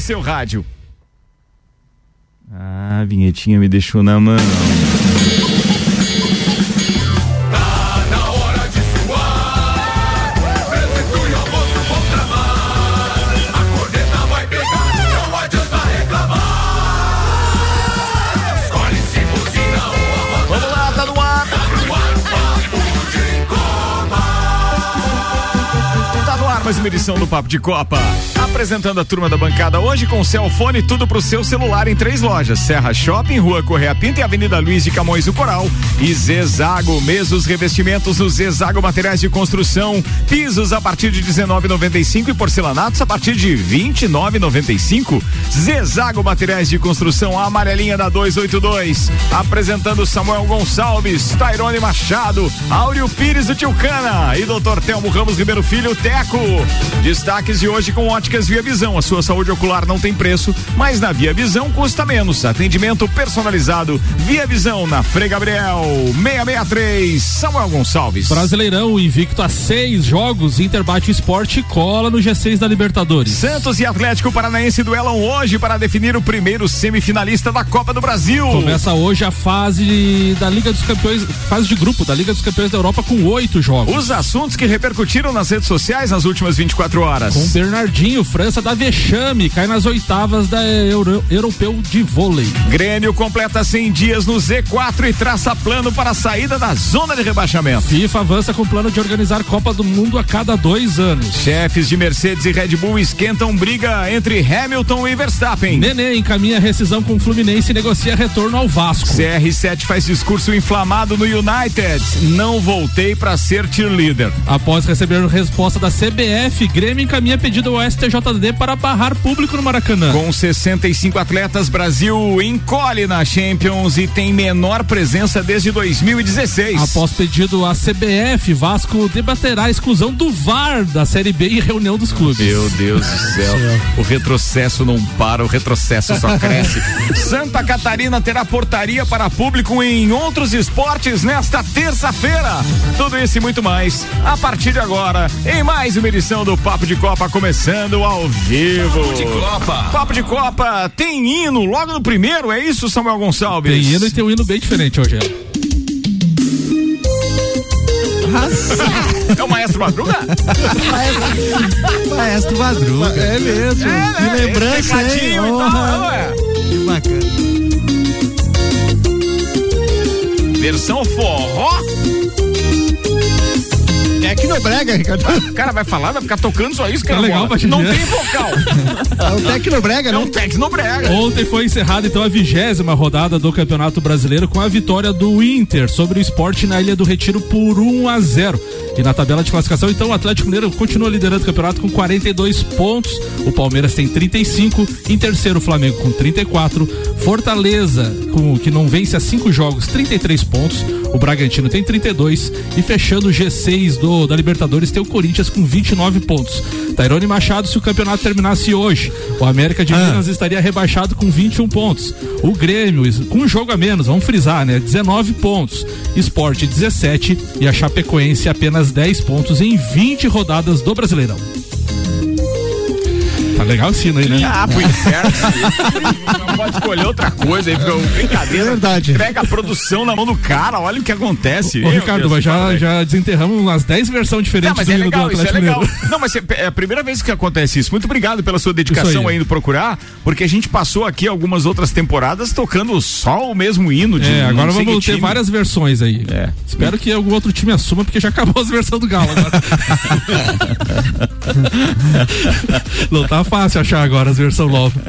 no seu rádio. Ah, a vinhetinha me deixou na mão. Vamos lá, tá no ar. Tá no ar mais uma edição do Papo de Copa. Apresentando a turma da bancada hoje com Celfone, tudo pro seu celular em três lojas: Serra Shopping, Rua Correia Pinta e Avenida Luiz de Camões do Coral. E Zezago, mesmos revestimentos no Zezago Materiais de Construção, pisos a partir de 19,95 e porcelanatos a partir de 29,95. Zezago Materiais de Construção, a amarelinha da 282. Apresentando Samuel Gonçalves, Tairone Machado, Áureo Pires do Tilcana e Dr. Telmo Ramos Ribeiro Filho, Teco. Destaques de hoje com óticas Via Visão. A sua saúde ocular não tem preço, mas na Via Visão custa menos. Atendimento personalizado. Via Visão na Frei Gabriel 663. Samuel Gonçalves. Brasileirão invicto a seis jogos, Inter bate esporte cola no G6 da Libertadores. Santos e Atlético Paranaense duelam hoje para definir o primeiro semifinalista da Copa do Brasil. Começa hoje a fase da Liga dos Campeões, fase de grupo da Liga dos Campeões da Europa com oito jogos. Os assuntos que repercutiram nas redes sociais nas últimas 24 horas. Com Bernardinho, França dá vexame, cai nas oitavas da Euro, Europeu de Vôlei. Grêmio completa 100 dias no Z4 e traça plano para a saída da zona de rebaixamento. FIFA avança com plano de organizar Copa do Mundo a cada dois anos. Chefes de Mercedes e Red Bull esquentam briga entre Hamilton e Verstappen. Nenê encaminha rescisão com o Fluminense e negocia retorno ao Vasco. CR7 faz discurso inflamado no United. Não voltei para ser cheerleader. Após receber resposta da CBF, Grêmio encaminha pedido ao STJD para barrar público no Maracanã. Com 65 atletas, Brasil encolhe na Champions e tem menor presença desde 2016. Após pedido à CBF, Vasco debaterá a exclusão do VAR da Série B e reunião dos clubes. Meu Deus do céu. O retrocesso não para, o retrocesso só cresce. Santa Catarina terá portaria para público em outros esportes nesta terça-feira. Tudo isso e muito mais a partir de agora em mais uma edição do Papo de Copa começando ao vivo. Papo de Copa. Papo de Copa tem hino logo no primeiro, é isso, Samuel Gonçalves? Tem hino e tem um hino bem diferente hoje. É o Maestro Madruga? Maestro Madruga. É mesmo. É, Que né? lembrança, hein? tecladinho e tal, Porra. não é? Que? Tecnobrega, Ricardo. O cara vai falar, vai ficar tocando só isso, cara. Tá legal. Não tem vocal. É o Tecnobrega, É não? um tecnobrega. Ontem foi encerrada então a vigésima rodada do Campeonato Brasileiro com a vitória do Inter sobre o esporte na Ilha do Retiro por 1 a 0. E na tabela de classificação, então, o Atlético Mineiro continua liderando o campeonato com 42 pontos. O Palmeiras tem 35. Em terceiro, o Flamengo com 34. Fortaleza, com, que não vence há cinco jogos, 33 pontos. O Bragantino tem 32. E fechando o G6 do, da Libertadores, tem o Corinthians com 29 pontos. Tairone Machado, se o campeonato terminasse hoje, o América de Minas estaria rebaixado com 21 pontos. O Grêmio, com um jogo a menos, vamos frisar, né? 19 pontos. Esporte 17 e a Chapecoense apenas 10 pontos em 20 rodadas do Brasileirão. Tá legal o sino aí, né? Ah, pro inferno. não pode escolher outra coisa aí, fica uma brincadeira. Verdade. Pega a produção na mão do cara, olha o que acontece. Ô, Meu Ricardo, Deus mas já, já desenterramos umas 10 versões diferentes Não, mas do é hino do legal, isso é Atlético legal. Mineiro. Não, mas é é a primeira vez que acontece isso. Muito obrigado pela sua dedicação aí. aí no procurar, porque a gente passou aqui algumas outras temporadas tocando só o mesmo hino de É, agora vamos ter time. várias versões aí. É. Espero que algum outro time assuma, porque já acabou as versões do Galo agora. Não tá fácil achar agora as versões novas.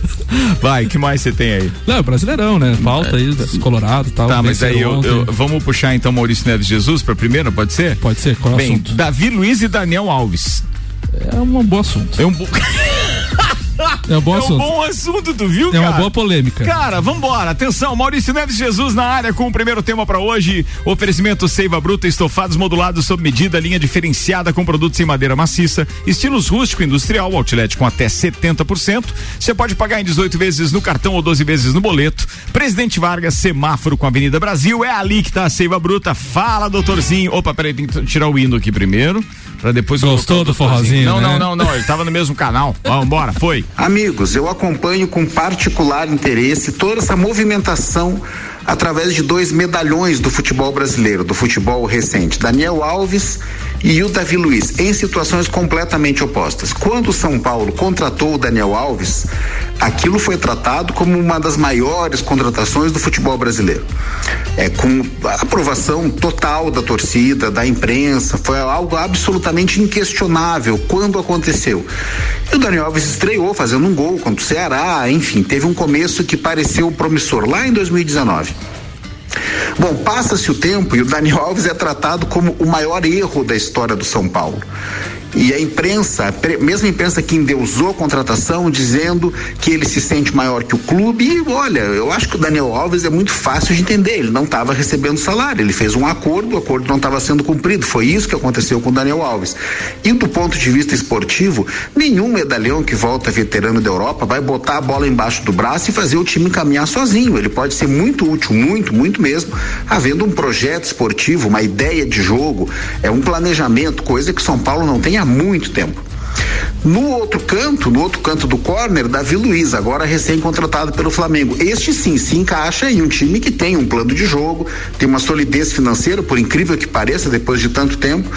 Vai, que mais você tem aí? Não, é brasileirão, né? Falta aí, Colorado e tal. Tá, mas aí eu, eu- vamos puxar então Maurício Neves Jesus pra primeira, pode ser? Pode ser, qual é o Bem, assunto? Davi Luiz e Daniel Alves. É um bom assunto. É um, bo... É um bom é um assunto. bom assunto, tu viu, É cara? uma boa polêmica. Cara, vambora. Atenção, Maurício Neves Jesus na área com o primeiro tema pra hoje. Oferecimento Seiva Bruta, estofados modulados sob medida, linha diferenciada com produtos em madeira maciça, estilos rústico e industrial, outlet com até 70%. Você pode pagar em 18 vezes no cartão ou 12 vezes no boleto. Presidente Vargas, semáforo com a Avenida Brasil, é ali que tá a Seiva Bruta. Fala, doutorzinho. Opa, peraí, tem que tirar o hino aqui primeiro, pra depois Gostou do forrozinho, Não, né? não, não, não, ele tava no mesmo canal. Vambora, foi. Amigos, eu acompanho com particular interesse toda essa movimentação através de dois medalhões do futebol brasileiro, do futebol recente, Daniel Alves e o Davi Luiz, em situações completamente opostas. Quando o São Paulo contratou o Daniel Alves, aquilo foi tratado como uma das maiores contratações do futebol brasileiro. É, com aprovação total da torcida, da imprensa, foi algo absolutamente inquestionável quando aconteceu. E o Daniel Alves estreou fazendo um gol contra o Ceará, enfim, teve um começo que pareceu promissor lá em 2019. Bom, passa-se o tempo e o Daniel Alves é tratado como o maior erro da história do São Paulo. E a imprensa, mesmo a imprensa que endeusou a contratação, dizendo que ele se sente maior que o clube. E olha, eu acho que o Daniel Alves é muito fácil de entender. Ele não estava recebendo salário, ele fez um acordo, o acordo não estava sendo cumprido. Foi isso que aconteceu com o Daniel Alves. E do ponto de vista esportivo, nenhum medalhão que volta veterano da Europa vai botar a bola embaixo do braço e fazer o time caminhar sozinho. Ele pode ser muito útil, muito, muito mesmo, havendo um projeto esportivo, uma ideia de jogo, é um planejamento, coisa que São Paulo não tem há muito tempo. No outro canto, no outro canto do corner, Davi Luiz, agora recém-contratado pelo Flamengo. Este sim se encaixa em um time que tem um plano de jogo, tem uma solidez financeira, por incrível que pareça, depois de tanto tempo.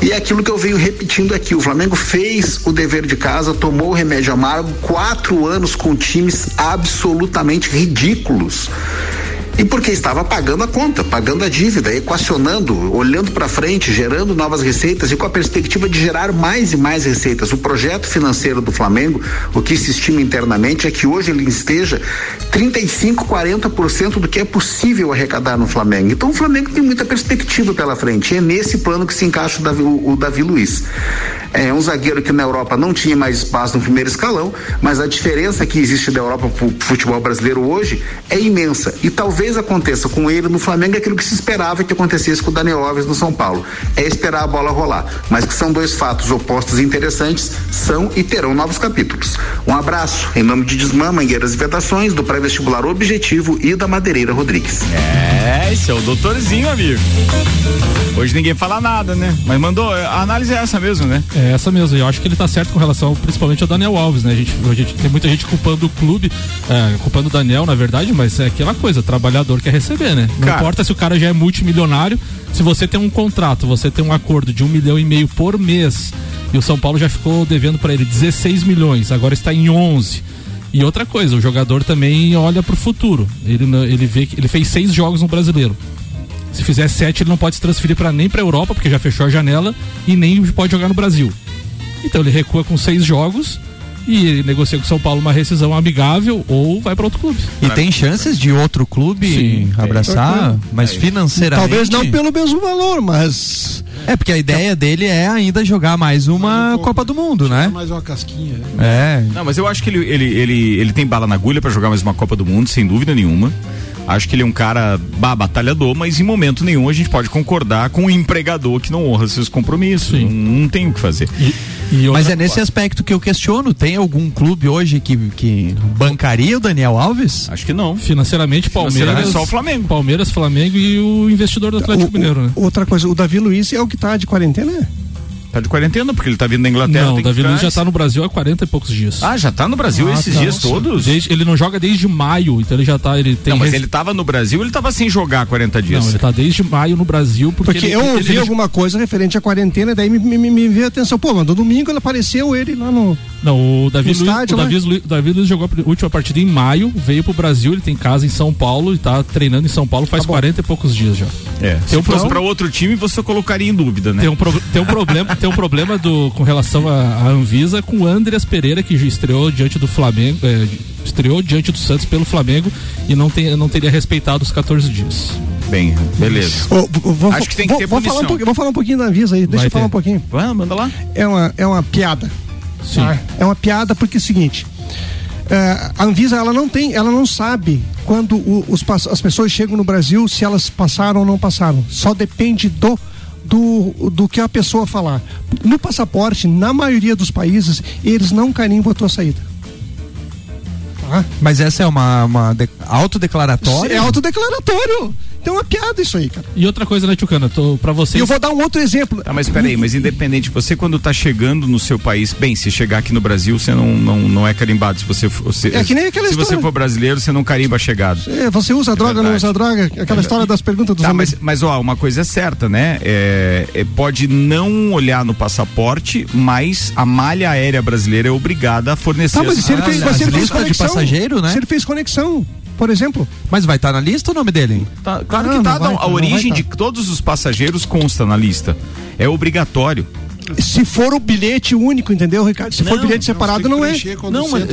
E é aquilo que eu venho repetindo aqui: o Flamengo fez o dever de casa, tomou o remédio amargo, quatro anos com times absolutamente ridículos. E porque estava pagando a conta, pagando a dívida, equacionando, olhando para frente, gerando novas receitas e com a perspectiva de gerar mais e mais receitas. O projeto financeiro do Flamengo, o que se estima internamente é que hoje ele esteja 35, 40% do que é possível arrecadar no Flamengo. Então o Flamengo tem muita perspectiva pela frente. E é nesse plano que se encaixa o Davi, o, o Davi Luiz. É um zagueiro que na Europa não tinha mais espaço no primeiro escalão, mas a diferença que existe da Europa para o futebol brasileiro hoje é imensa. E talvez aconteça com ele no Flamengo aquilo que se esperava que acontecesse com o Daniel Alves no São Paulo. É esperar a bola rolar. Mas que são dois fatos opostos e interessantes, são e terão novos capítulos. Um abraço em nome de Desmã, Mangueiras e Vedações, do pré-vestibular Objetivo e da Madeireira Rodrigues. É, esse é o doutorzinho, amigo. Hoje ninguém fala nada, né? Mas mandou, a análise é essa mesmo, né? É essa mesmo. Eu acho que ele tá certo com relação principalmente ao Daniel Alves, né? A gente, a gente tem muita gente culpando o clube, é, culpando o Daniel, na verdade, mas é aquela coisa, trabalhador quer receber, né? Não cara, importa se o cara já é multimilionário, se você tem um contrato, você tem um acordo de um milhão e meio por mês, e o São Paulo já ficou devendo para ele 16 milhões, agora está em 11. E outra coisa, o jogador também olha para o futuro. Ele, ele vê que ele fez seis jogos no brasileiro. Se fizer sete, ele não pode se transferir para nem para Europa, porque já fechou a janela, e nem pode jogar no Brasil. Então ele recua com seis jogos e ele negocia com o São Paulo uma rescisão amigável ou vai para outro clube. E tem chances de outro clube Sim, abraçar, mas financeiramente. Talvez não pelo mesmo valor, mas. É, porque a ideia dele é ainda jogar mais uma Copa do Mundo, né? Mais uma casquinha. Né? É. Não, mas eu acho que ele, ele, ele, ele tem bala na agulha para jogar mais uma Copa do Mundo, sem dúvida nenhuma. Acho que ele é um cara bah, batalhador, mas em momento nenhum a gente pode concordar com um empregador que não honra seus compromissos. Não, não, tem o que fazer. E, e Mas é nesse aspecto que eu questiono. Tem algum clube hoje que, que bancaria o Daniel Alves? Acho que não. Financeiramente, Palmeiras. Financeiramente só o Flamengo. Palmeiras, Flamengo e o investidor do Atlético o, Mineiro, né? Outra coisa, o Davi Luiz é o que está de quarentena? Tá de quarentena, porque ele tá vindo da Inglaterra. Não, o Davi Luiz já tá no Brasil há 40 e poucos dias. Ah, já tá no Brasil ah, esses tá. dias todos? Desde, ele não joga desde maio, então ele já tá. Ele tem não, mas ele tava no Brasil ele tava sem jogar 40 dias. Não, ele tá desde maio no Brasil. Porque, porque ele, eu ouvi ele, alguma coisa referente à quarentena, daí me, me, me, me veio a atenção. Pô, mas no domingo ele apareceu ele lá no. Não, o Davi, Luiz, estádio, o Davi, Luiz, Davi Luiz jogou a última partida em maio, veio pro Brasil, ele tem casa em São Paulo e tá treinando em São Paulo faz tá 40 e poucos dias já. É. Se um fosse pro... para outro time, você colocaria em dúvida, né? Tem um, pro... tem um problema, tem um problema do com relação à Anvisa com o Andreas Pereira, que estreou diante do Flamengo, é, estreou diante do Santos pelo Flamengo e não, tem, não teria respeitado os 14 dias. Bem, beleza. Oh, vou, Acho que tem que ter vou, falar um pouquinho, vou falar um pouquinho da Anvisa aí, deixa Vai eu falar ter. um pouquinho. Vamos, manda lá. É uma, é uma piada. Sim. Tá? É uma piada porque é o seguinte. É, a Anvisa ela não tem, ela não sabe quando o, os, as pessoas chegam no Brasil se elas passaram ou não passaram. Só depende do do, do que a pessoa falar. No passaporte, na maioria dos países, eles não carimbam a tua saída. Tá? Mas essa é uma, uma de, autodeclaratória? É autodeclaratório. Então é uma piada isso aí, cara. E outra coisa, né, Tchucana? Tô, pra vocês. E eu vou dar um outro exemplo. Tá, mas peraí, mas independente, você quando tá chegando no seu país, bem, se chegar aqui no Brasil, você não, não, não é carimbado. Se você, você É que nem aquela Se você história. for brasileiro, você não carimba a chegada. É, você usa droga, não verdade. usa droga? Aquela história das perguntas dos Tá, mas, mas ó, uma coisa é certa, né? É, é, pode não olhar no passaporte, mas a malha aérea brasileira é obrigada a fornecer. Tá, mas as- se ele Ah, fez, as mas se ele fez listas de conexão, passageiro, né? Se ele fez conexão, por exemplo. Mas vai estar na lista o nome dele? Tá, claro Não, que tá, não vai, não, a não vai origem tá. de todos os passageiros consta na lista. É obrigatório. Se for o bilhete único, entendeu, Ricardo? Se for bilhete separado, não, é. Não, mas.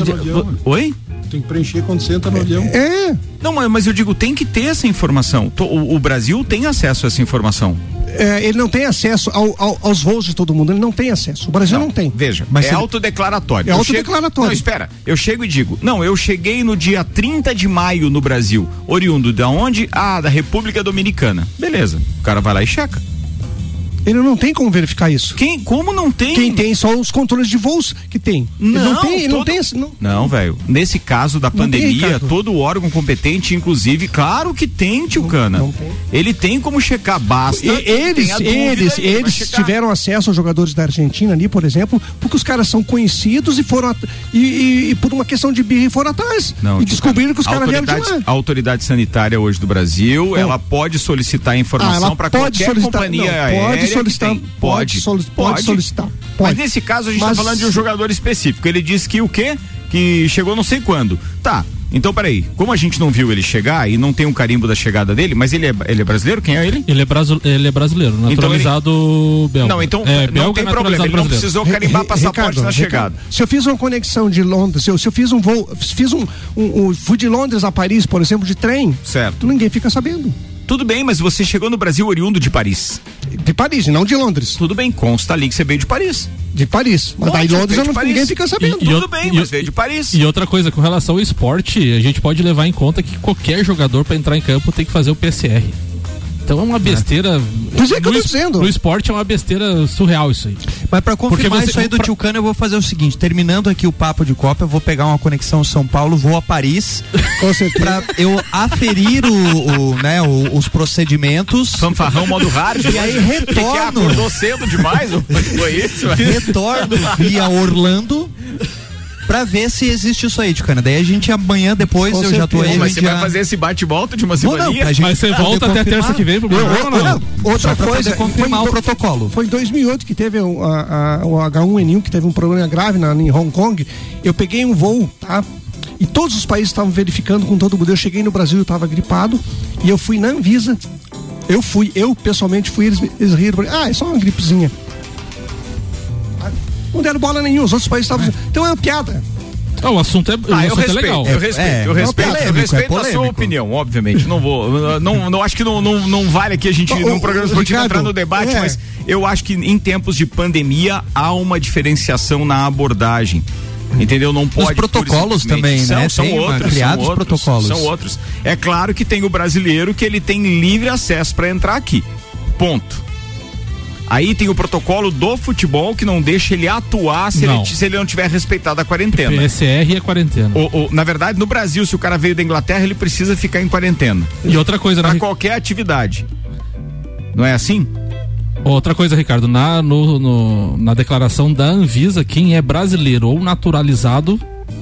Oi? Tem que preencher quando senta no avião. É. Não, mas, mas eu digo, tem que ter essa informação. O, o Brasil tem acesso a essa informação. é, ele não tem acesso ao- ao- aos voos de todo mundo, ele não tem acesso. O Brasil não, tem. Veja, Mas é ele- autodeclaratório. É Eu autodeclaratório. Não, espera. Eu chego e digo, não, eu cheguei no dia 30 de maio no Brasil. Oriundo da onde? Ah, da República Dominicana. Beleza. O cara vai lá e checa. Ele não tem como verificar isso. Quem, como não tem? Quem tem só os controles de voos que tem. Ele Não, não tem, ele não todo- tem esse- não- Não, velho. Nesse caso da Não tem, pandemia, Ricardo. todo órgão competente, inclusive, claro que tem, tio Cana. não tem. Ele tem como checar, basta. E- eles, dúvida, eles, eles tiveram acesso aos jogadores da Argentina ali, por exemplo, porque os caras são conhecidos e foram at- e, e- e por uma questão de birra foram atrás Não, e descobriram que os a caras vieram de lá. a autoridade sanitária hoje do Brasil, É. ela pode solicitar Ah, informação ela para qualquer solicitar, companhia não, pode solicitar, tem. pode soli- pode solicitar, Mas pode. nesse caso a gente está Mas- falando de um jogador específico. Ele disse que o quê? Que chegou não sei quando. Tá. Então, peraí, como a gente não viu ele chegar e não tem um carimbo da chegada dele, mas ele é, ele é brasileiro? Quem é ele? Ele é, brasil, ele é brasileiro, naturalizado belga. Não, então é, não belga tem naturalizado problema, ele não brasileiro. precisou Re- carimbar Re- passaporte Ricardo, na Ricardo, chegada. Se eu fiz uma conexão de Londres, se eu, se eu fiz um voo, fiz um, um, um- fui de Londres a Paris, por exemplo, de trem, Certo. ninguém fica sabendo. Tudo bem, mas você chegou no Brasil oriundo de Paris. De Paris, não de Londres. Tudo bem, consta ali que você veio de Paris. De Paris. Mas daí Londres eu não, Paris. ninguém fica sabendo. E- Tudo eu- bem, e mas veio de Paris. E outra coisa, com relação ao esporte, a gente pode levar em conta que qualquer jogador para entrar em campo tem que fazer o PCR. Então é uma besteira. Pois é que eu tô dizendo. no esporte é uma besteira surreal isso aí. Mas pra confirmar você- isso aí do pra- Tio Cano, eu vou fazer o seguinte: terminando aqui o papo de Copa, eu vou pegar uma conexão São Paulo, vou a Paris Com certeza. pra eu aferir o, o, né, o- os procedimentos. Fanfarrão modo hard. E aí Que que retorno. acordou cedo demais? Foi isso? retorno via Orlando pra ver se existe isso aí, Ticana. Daí a gente amanhã depois Com eu já tô certeza. aí. Mas gente você vai já- fazer esse bate-volta de uma não, semana? Mas você volta até terça que vem pro programa ou não? Outra coisa, confirmar foi em o do- protocolo. Foi em 2008 que teve o, a- a- o H1N1, que teve um problema grave na, em Hong Kong. Eu peguei um voo, tá? E todos os países estavam verificando com todo mundo. Eu cheguei no Brasil, eu estava gripado. E eu fui na Anvisa. Eu fui, eu pessoalmente fui, eles, eles riram. Ah, é só uma gripezinha. Não deram bola nenhuma, os outros países estavam. Então é uma piada. Ah, o assunto é, o Ah, eu assunto é respeito, legal. eu respeito, É, eu é respeito, eu polêmico, respeito é a sua polêmico. opinião, obviamente. Não vou, não, não acho que não, não, não vale aqui a gente, Ô, num programa esportivo, Ricardo, entrar no debate, é. mas eu acho que em tempos de pandemia há uma diferenciação na abordagem. Entendeu? Não pode. e protocolos também, né? São, Tem são uma- outros, criados são outros, protocolos. São outros. É claro que tem o brasileiro que ele tem livre acesso para entrar aqui. Ponto. Aí tem o protocolo do futebol que não deixa ele atuar se, ele, Não. se ele não tiver respeitado a quarentena. PSR é quarentena. O- o- na verdade, no Brasil, se o cara veio da Inglaterra, ele precisa ficar em quarentena. E outra coisa, Pra né? qualquer atividade. Não é assim? Outra coisa, Ricardo, na, no- no- na declaração da Anvisa, quem é brasileiro ou naturalizado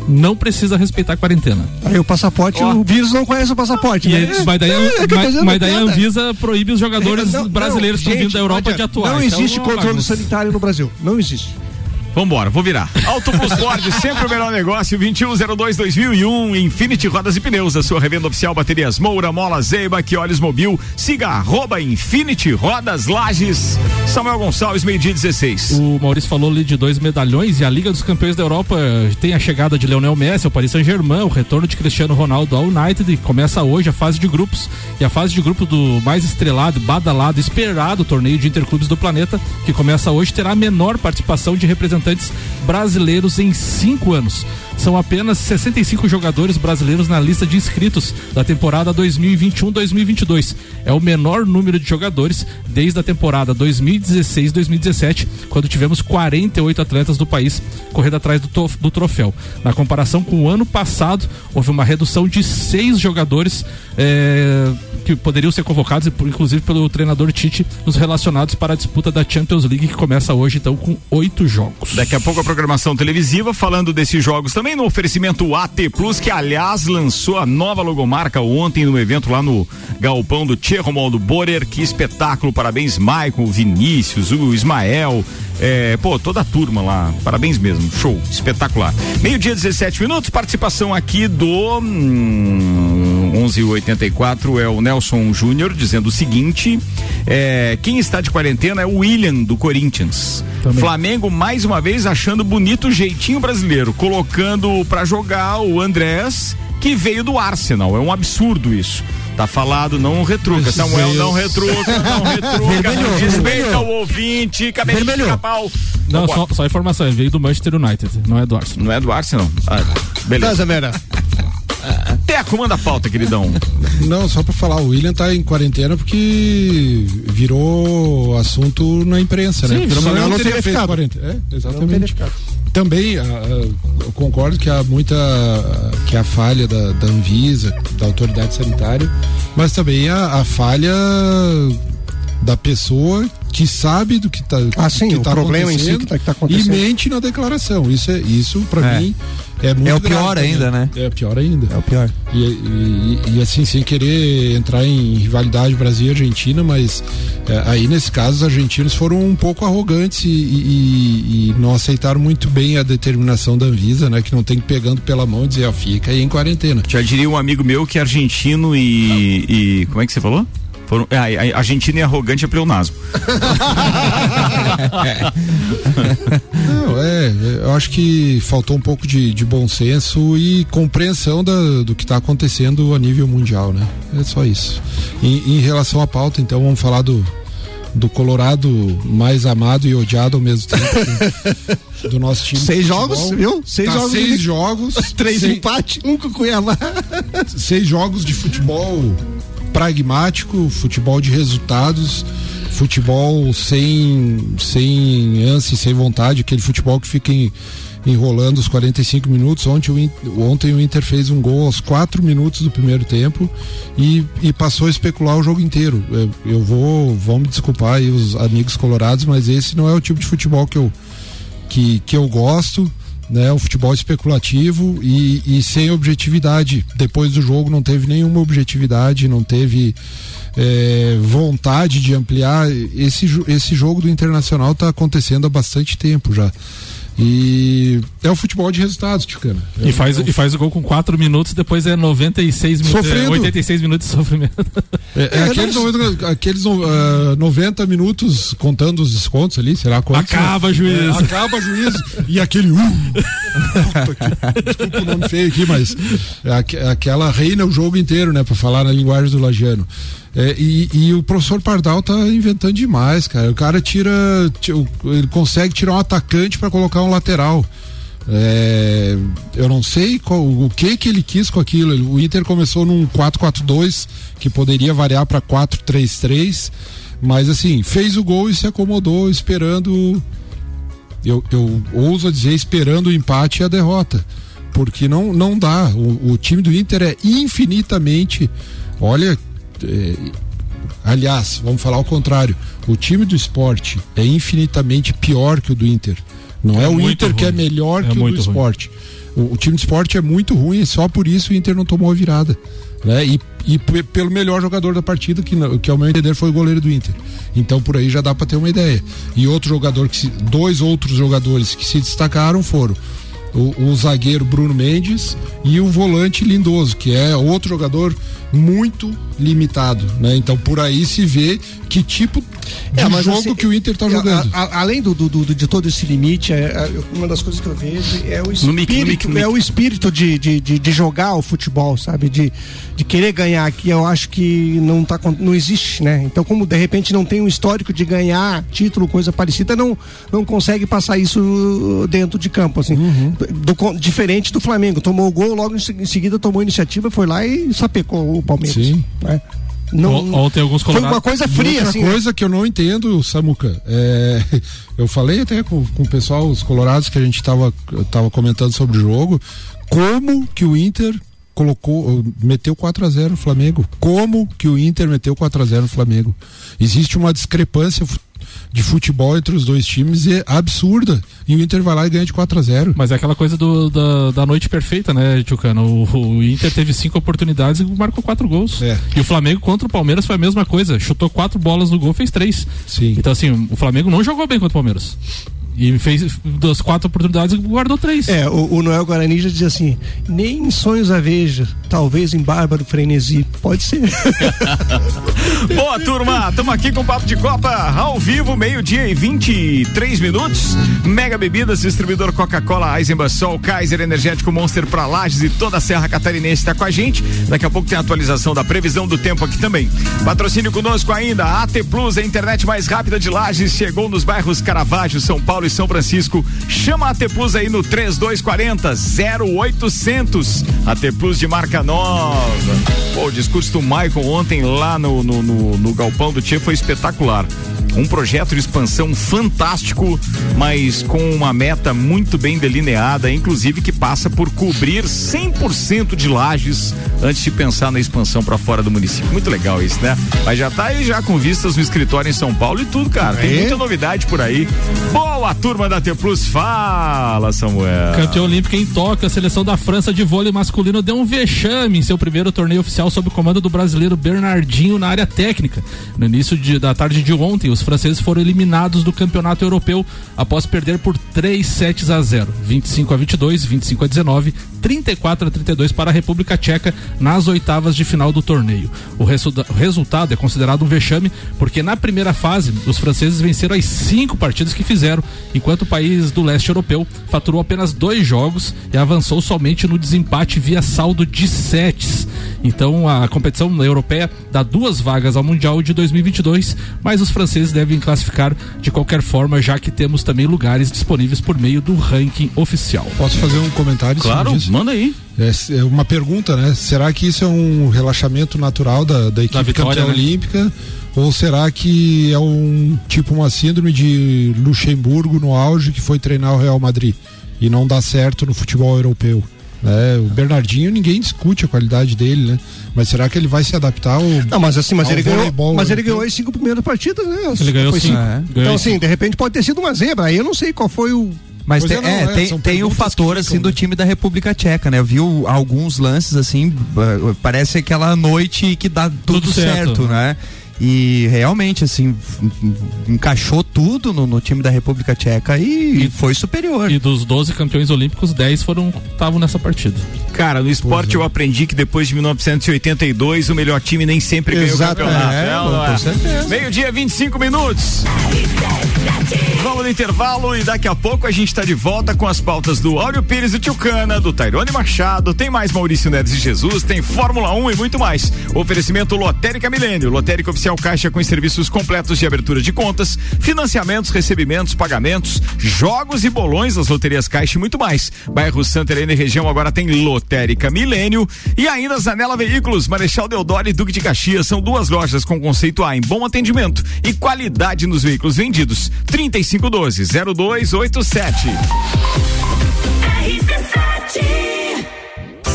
não precisa respeitar a quarentena. Aí o passaporte, Ó. o vírus não conhece o passaporte. E né? mas daí, a- É, é mas, mas daí a. Anvisa proíbe os jogadores Não, não, brasileiros que estão vindo da Europa não de atuar. Não Então, existe é uma controle bagunça. sanitário no Brasil. Não existe. Vambora, vou virar. Auto Plus Ford, sempre o melhor negócio. 2102-2001, Infinity Rodas e Pneus, a sua revenda oficial Baterias Moura, Mola Zeiba, que olhos mobil. Siga arroba Infinity Rodas Lages. Samuel Gonçalves, meio-dia 16. O Maurício falou ali de dois medalhões e a Liga dos Campeões da Europa eh, tem a chegada de Leonel Messi, o Paris Saint-Germain, o retorno de Cristiano Ronaldo ao United e começa hoje a fase de grupos. E a fase de grupos do mais estrelado, badalado, esperado torneio de interclubes do planeta, que começa hoje, terá a menor participação de representantes representantes brasileiros em cinco anos. São apenas 65 jogadores brasileiros na lista de inscritos da temporada 2021-2022. É o menor número de jogadores desde a temporada 2016-2017, quando tivemos 48 atletas do país correndo atrás do, do troféu. Na comparação com o ano passado, houve uma redução de seis jogadores é, que poderiam ser convocados, inclusive pelo treinador Tite, nos relacionados para a disputa da Champions League, que começa hoje, então, com oito jogos. Daqui a pouco a programação televisiva, falando desses jogos também no oferecimento AT Plus, que aliás lançou a nova logomarca ontem no evento lá no Galpão do Tchê Romualdo Borer. Que espetáculo! Parabéns, Maicon, Vinícius, o Ismael. É, pô, toda a turma lá, parabéns mesmo, show, espetacular. Meio-dia, 17 minutos, participação aqui do hum, 1184 é o Nelson Júnior dizendo o seguinte: é, quem está de quarentena é o William do Corinthians. Também. Flamengo mais uma vez achando bonito o jeitinho brasileiro, colocando para jogar o Andrés que veio do Arsenal. É um absurdo isso. Tá falado, não retruca. Samuel, não retruca, não retruca. respeita o ouvinte, cabeça de pau. Não, só, só informação, ele veio do Manchester United, não é do Arsenal. Não é do Arsenal? Ah, beleza. Beleza, Teco, manda a pauta, queridão. Não, só pra falar, o William tá em quarentena porque virou assunto na imprensa, né? Sim, né? Não, não teria feito quarentena. É, exatamente. Também, uh, eu concordo que há muita, que há falha da, da Anvisa, da autoridade sanitária, mas também a, a falha da pessoa que sabe do que está ah, sim, que o tá problema em si que está tá acontecendo e mente na declaração. Isso é isso para é. mim é muito É o pior ainda, né? É pior ainda. É o pior. E, e, e, assim, sem querer entrar em rivalidade Brasil e Argentina, mas é, aí nesse caso os argentinos foram um pouco arrogantes e, e, não aceitaram muito bem a determinação da Anvisa, né? Que não tem que pegando pela mão e dizer, ó, fica aí em quarentena. Já diria um amigo meu que é argentino e, e como é que você falou? Foram, é, a, Argentina é arrogante é pleonasmo. Não, é, eu acho que faltou um pouco de, de bom senso e compreensão da, do que está acontecendo a nível mundial, né? É só isso. Em, em relação à pauta, então, vamos falar do, do Colorado mais amado e odiado ao mesmo tempo do nosso time. Seis jogos, viu? Seis tá jogos. Seis jogos. Três seis, empates, um com o Cuiabá. Seis jogos de futebol pragmático, futebol de resultados, futebol sem, sem ânsia, sem vontade, aquele futebol que fica em, enrolando os 45 minutos. Ontem o, ontem o Inter fez um gol aos 4 minutos do primeiro tempo e, e passou a especular o jogo inteiro. Eu, eu vou, vão me desculpar aí os amigos colorados, mas esse não é o tipo de futebol que eu, que, que eu gosto né? O futebol especulativo e, e, sem objetividade. Depois do jogo não teve nenhuma objetividade, não teve é, vontade de ampliar. Esse, esse jogo do Internacional está acontecendo há bastante tempo já. E é o futebol de resultados, Ticana. É, e, faz, é um... e faz o gol com 4 minutos, depois é 96 minutos. É, 86 minutos de sofrimento. É, é, é aqueles, 90, aqueles uh, 90 minutos contando os descontos ali, será quantos? Acaba, juiz. É, acaba, juiz. e aquele. Uh, desculpa o nome feio aqui, mas é aquela reina o jogo inteiro, né? Pra falar na linguagem do Lagiano. É, e, e, o professor Pardal tá inventando demais, cara. O cara tira. Ele consegue tirar um atacante para colocar um lateral. É, eu não sei qual, o que que ele quis com aquilo. O Inter começou num 4-4-2 que poderia variar para 4-3-3, mas assim fez o gol e se acomodou esperando. Eu, eu ouso dizer esperando o empate e a derrota, porque não não dá. O, o time do Inter é infinitamente, olha aliás, vamos falar ao contrário. O time do esporte é infinitamente pior que o do Inter. Não é, é o Inter ruim. que é melhor é que o do esporte. O, o, time do esporte é muito ruim, só por isso o Inter não tomou a virada. Né? E, e pelo melhor jogador da partida, que, que ao meu entender foi o goleiro do Inter. Então por aí já dá para ter uma ideia. E outro jogador que se, dois outros jogadores que se destacaram foram o, o, zagueiro Bruno Mendes e o volante Lindoso, que é outro jogador muito limitado, né? Então por aí se vê que tipo de é, jogo assim, que o Inter está jogando. A, a, além do, do, do, de todo esse limite, é, é, uma das coisas que eu vejo é o espírito, mic, mic, mic. é o espírito de, de, de, de, jogar o futebol, sabe? De, de querer ganhar, que eu acho que não, tá, não existe, né? Então, como de repente não tem um histórico de ganhar título, coisa parecida, não, não consegue passar isso dentro de campo, assim. Uhum. Do, diferente do Flamengo, tomou o gol, logo em seguida tomou iniciativa, foi lá e sapecou o Palmeiras. Sim. Né? Não, Ontem alguns colorados... Foi uma coisa fria, Outra assim. coisa que eu não entendo, Samuca, é, eu falei até com, com o pessoal, os colorados que a gente estava tava comentando sobre o jogo, como que o Inter colocou, meteu 4 a 0 no Flamengo. Como que o Inter meteu 4 a 0 no Flamengo? Existe uma discrepância de futebol entre os dois times é absurda. E o Inter vai lá e ganha de 4 a 0 Mas é aquela coisa do, da, da noite perfeita, né, Tchucano? O, o, Inter teve cinco oportunidades e marcou quatro gols. É. E o Flamengo contra o Palmeiras foi a mesma coisa. Chutou quatro bolas no gol, fez três. Sim. Então, assim, o Flamengo não jogou bem contra o Palmeiras. E fez das quatro oportunidades guardou três. É, o, o Noel Guarani já diz assim: nem em sonhos a veja, talvez em bárbaro frenesi. Pode ser. Boa, turma, estamos aqui com o Papo de Copa ao vivo, meio-dia e 23 minutos. Mega Bebidas, distribuidor Coca-Cola, Eisenbahn Sol, Kaiser Energético Monster para Lages e toda a Serra Catarinense está com a gente. Daqui a pouco tem a atualização da previsão do tempo aqui também. Patrocínio conosco ainda, AT Plus, a internet mais rápida de Lages, chegou nos bairros Caravaggio, São Paulo e São Francisco. Chama a AT Plus aí no 3240 0800. AT Plus de marca nova. Pô, o discurso do Michael ontem lá no, no, no, no Galpão do Tia foi espetacular. Um projeto de expansão fantástico, mas com uma meta muito bem delineada, inclusive que passa por cobrir 100% de lajes antes de pensar na expansão para fora do município. Muito legal isso, né? Mas já tá aí já com vistas no escritório em São Paulo e tudo, cara. Tem é? muita novidade por aí. Boa turma da T Plus, fala, Samuel. Campeão olímpico em Tóquio, a seleção da França de vôlei masculino deu um vexame em seu primeiro torneio oficial sob o comando do brasileiro Bernardinho na área técnica. No início de, da tarde de ontem, os franceses foram eliminados do campeonato europeu após perder por 3 sets a 0, 25 a 22, 25 a 19, 34 a 32 para a República Tcheca nas oitavas de final do torneio. O, resu o resultado é considerado um vexame porque na primeira fase os franceses venceram as cinco partidas que fizeram, enquanto o país do leste europeu faturou apenas dois jogos e avançou somente no desempate via saldo de sets. Então a competição europeia dá duas vagas ao Mundial de 2022, mas os franceses devem classificar de qualquer forma, já que temos também lugares disponíveis por meio do ranking oficial. Posso fazer um comentário? Claro, manda aí. É, é, uma pergunta, né? Será que isso é um relaxamento natural da, da equipe da vitória, campeã né? Ou será que é um tipo uma síndrome de Luxemburgo no auge que foi treinar o Real Madrid e não dá certo no futebol europeu? Né? O Bernardinho ninguém discute a qualidade dele, né? Mas será que ele vai se adaptar ao Não, mas assim, mas ele ganhou, mas ele ganhou as cinco primeiras partidas, né? Ele ganhou cinco. É. Então assim, de repente pode ter sido uma zebra. Aí eu não sei qual foi o mas tem, é, não, é, é, tem, tem o fator assim do né? time da República Tcheca, né? Eu vi alguns lances assim, parece aquela noite que dá tudo, tudo certo, certo, né? E realmente, assim, encaixou tudo no, no time da República Tcheca e, e, foi superior. E dos 12 campeões olímpicos, 10 foram estavam nessa partida. Cara, no esporte eu aprendi que depois de 1982 o melhor time nem sempre Exato, ganhou o campeonato. É, não, é. Com certeza. Meio-dia, 25 minutos. Vamos no intervalo e daqui a pouco a gente está de volta com as pautas do Áureo Pires e Tchucana, do Tairone Machado, tem mais Maurício Neves e Jesus, tem Fórmula 1 e muito mais. Oferecimento Lotérica Milênio, Lotérica Oficial Caixa com serviços completos de abertura de contas, financiamentos, recebimentos, pagamentos, jogos e bolões das loterias Caixa e muito mais. Bairro Santa Helena e região agora tem Lotérica Milênio e ainda Zanela Veículos, Marechal Deodoro e Duque de Caxias são duas lojas com conceito A em bom atendimento e qualidade nos veículos vendidos. 3512 0287.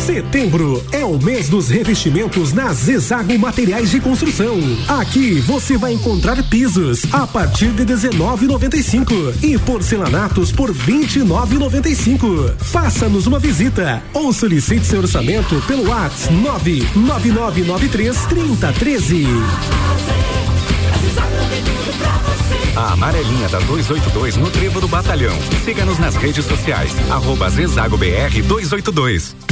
Setembro é o mês dos revestimentos na Zezago Materiais de Construção. Aqui você vai encontrar pisos a partir de 19,95 e porcelanatos por 29,95. Faça-nos uma visita ou solicite seu orçamento pelo WhatsApp 99993 3013. A amarelinha da 282 no Trevo do Batalhão. Siga-nos nas redes sociais. Arroba Zezago BR 282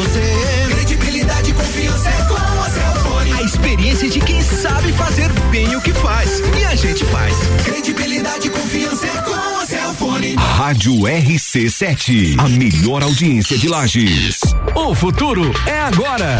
Rádio RC7. A melhor audiência de Lages. O futuro é agora.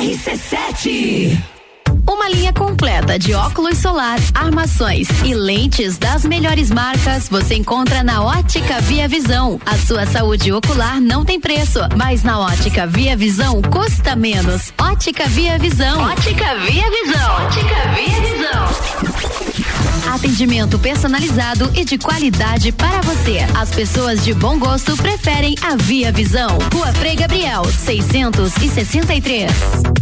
RC7. Uma linha completa de óculos solar, armações e lentes das melhores marcas você encontra na Ótica Via Visão. A sua saúde ocular não tem preço, mas na Ótica Via Visão custa menos. Ótica Via Visão. Ótica Via Visão. Ótica Via Visão. Atendimento personalizado e de qualidade para você. As pessoas de bom gosto preferem a Via Visão. Rua Frei Gabriel, 663.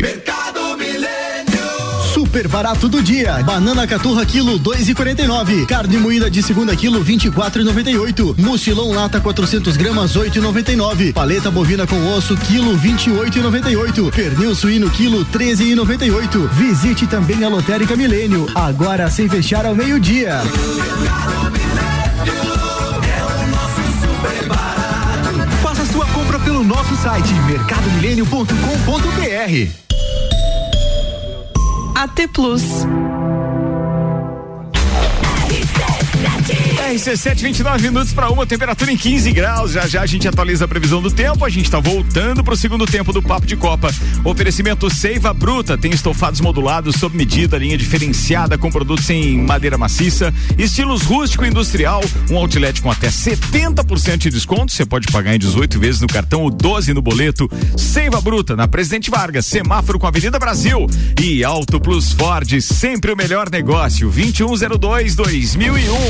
Mercado Milênio. Super barato do dia. Banana caturra quilo 2,49. Carne moída de segunda quilo 24,98. Mucilão lata 400 gramas 8,99. Paleta bovina com osso quilo 28,98. Pernil suíno quilo 13,98. Visite também a Lotérica Milênio. Agora sem fechar ao meio-dia. Faça sua compra pelo nosso site mercadomilênio.com.br. AT Plus. RC7, 29 minutos para uma, temperatura em 15 graus. Já já a gente atualiza a previsão do tempo. A gente está voltando para o segundo tempo do Papo de Copa. Oferecimento Seiva Bruta tem estofados modulados sob medida, linha diferenciada com produtos em madeira maciça, estilos rústico e industrial. Um outlet com até 70% de desconto. Você pode pagar em 18 vezes no cartão ou 12 no boleto. Seiva Bruta na Presidente Vargas, semáforo com a Avenida Brasil e Auto Plus Ford, sempre o melhor negócio. 2102 2001.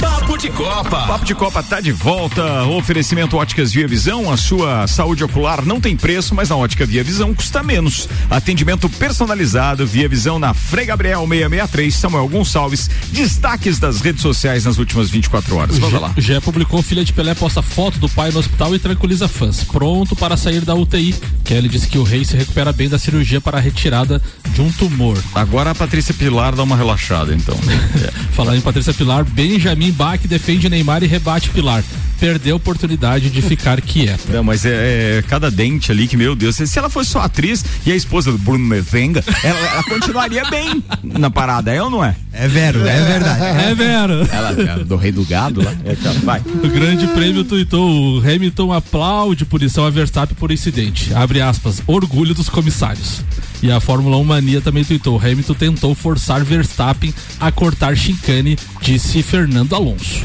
Papo de Copa. Papo de Copa tá de volta. Oferecimento Óticas Via Visão. A sua saúde ocular não tem preço, mas na Ótica Via Visão custa menos. Atendimento personalizado Via Visão na Frei Gabriel 663, Samuel Gonçalves. Destaques das redes sociais nas últimas 24 horas. Vamos lá. Já publicou filha de Pelé posta foto do pai no hospital e tranquiliza fãs. Pronto para sair da UTI. Kelly disse que o rei se recupera bem da cirurgia para a retirada de um tumor. Agora a Patrícia Pilar dá uma relaxada, então. Falar em Patrícia Pilar, Benjamin Bach defende Neymar e rebate Pilar. Perdeu a oportunidade de ficar quieta. Não, mas é, é cada dente ali que, meu Deus, se, se ela fosse só atriz e a esposa do Bruno Mezenga, ela, ela continuaria bem na parada, é ou não é? É vero, é verdade. É vero. Ela, ela do rei do gado lá. É, tá, vai. O grande prêmio tuitou, o Hamilton aplaude punição a Verstappen por incidente. Abre aspas, orgulho dos comissários. E a Fórmula 1 Mania também tuitou, Hamilton tentou forçar Verstappen a cortar chicane, disse Fernando Alonso.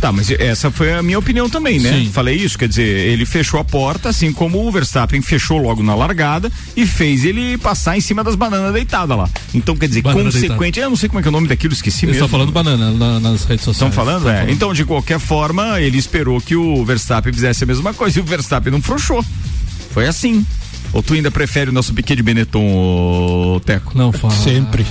Tá, mas essa foi a minha opinião também, né? Sim. Falei isso, quer dizer, ele fechou a porta, assim como o Verstappen fechou logo na largada e fez ele passar em cima das bananas deitada lá. Então, quer dizer, Banana consequente, eu não sei como é que é o nome daquilo, esqueci Eles mesmo. estão falando banana na- nas redes sociais. Estão falando? Tão É. Então, de qualquer forma, ele esperou que o Verstappen fizesse a mesma coisa e o Verstappen não frouxou. Foi assim. Ou tu ainda prefere o nosso de Benetton, Teco? Não fala. Sempre.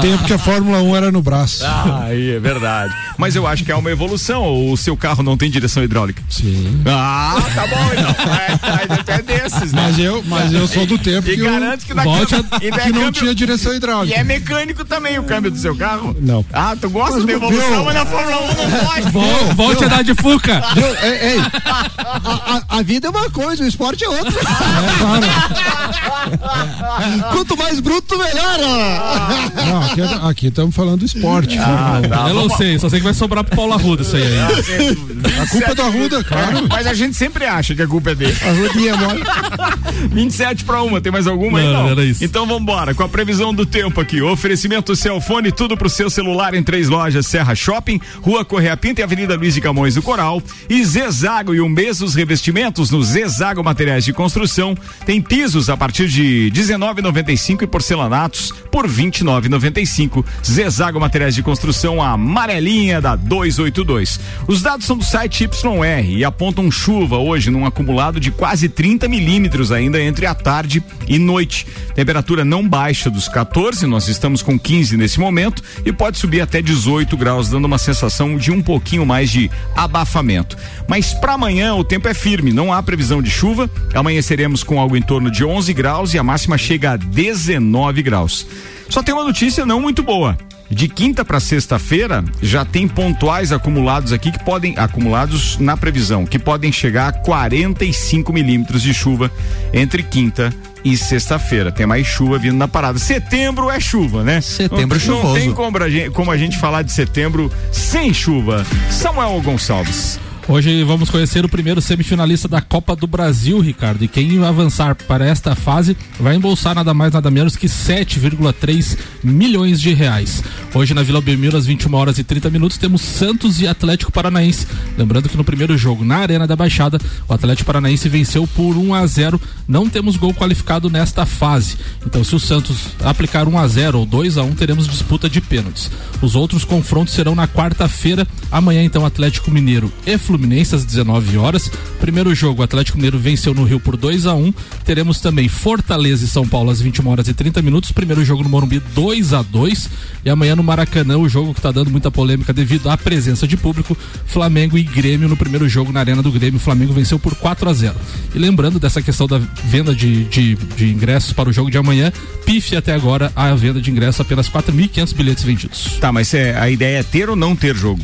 Tempo que a Fórmula 1 era no braço. Ah, aí é verdade. Mas eu acho que é uma evolução. O seu carro não tem direção hidráulica. Sim. Ah, tá bom então. É, é, é desses, né? Mas eu, mas eu sou do tempo E que, eu- garanto que, daqui, Volte a- e daí que não câmbio- tinha direção E hidráulica. é mecânico também o câmbio do seu carro? Não. Ah, tu gosta Mas, de evolução, meu- mas na Fórmula 1 não pode. Vol- Volte a dar de fuca. Viu? Ei, ei, a, a- a vida é uma coisa, o esporte é outra. Quanto mais bruto, melhor. Não, aqui, é- aqui estamos falando do esporte. Ah, tá. eu não sei, só sei que vai sobrar pro Paulo Arruda isso aí. aí. A culpa é do Arruda, claro. Mas a gente sempre acha que a culpa é dele. Arrudinha mole. 27 para uma, tem mais alguma aí? Não, era isso. Então vambora, com a previsão do tempo aqui. Oferecimento Celfone, tudo pro seu celular em três lojas: Serra Shopping, Rua Correia Pinta e Avenida Luiz de Camões do Coral. E Zezago e o mês dos revestimentos no Zezago Materiais de Construção. Tem pisos a partir de 19,95 e porcelanatos por 29,95. Zezago Materiais de Construção, a amarelinha da 282. Os dados são do site YR e apontam chuva hoje num acumulado de quase 30 milímetros ainda entre a tarde e noite. Temperatura não baixa dos 14, nós estamos com 15 nesse momento e pode subir até 18 graus, dando uma sensação de um pouquinho mais de abafamento. Mas para amanhã o tempo é firme, não há previsão de chuva. Amanheceremos com algo em torno de 11 graus e a máxima chega a 19 graus. Só tem uma notícia não muito boa. De quinta para sexta-feira já tem pontuais acumulados aqui que podem acumulados na previsão que podem chegar a 45 milímetros de chuva entre quinta e sexta-feira. Tem mais chuva vindo na parada. Setembro é chuva, né? Setembro não, chuvoso. Não tem como a, gente, como a gente falar de setembro sem chuva. Samuel Gonçalves. Hoje vamos conhecer o primeiro semifinalista da Copa do Brasil, Ricardo. E quem avançar para esta fase vai embolsar nada mais, nada menos que 7,3 milhões de reais. Hoje na Vila Belmiro, às 21 horas e 30 minutos, temos Santos e Atlético Paranaense. Lembrando que no primeiro jogo, na Arena da Baixada, o Atlético Paranaense venceu por 1 a 0 Não temos gol qualificado nesta fase. Então, se o Santos aplicar 1 a 0 ou 2 a 1 teremos disputa de pênaltis. Os outros confrontos serão na quarta-feira. Amanhã, então, Atlético Mineiro e Fluminense às 19 horas. Primeiro jogo, o Atlético Mineiro venceu no Rio por 2 a 1 Teremos também Fortaleza e São Paulo às 21 horas e 30 minutos. Primeiro jogo no Morumbi 2 a 2 E amanhã no Maracanã, o jogo que está dando muita polêmica devido à presença de público. Flamengo e Grêmio no primeiro jogo na Arena do Grêmio. O Flamengo venceu por 4 a 0 E lembrando dessa questão da venda de, de, de ingressos para o jogo de amanhã, PIF até agora a venda de ingressos apenas 4.500 bilhetes vendidos. Tá, mas é, a ideia é ter ou não ter jogo?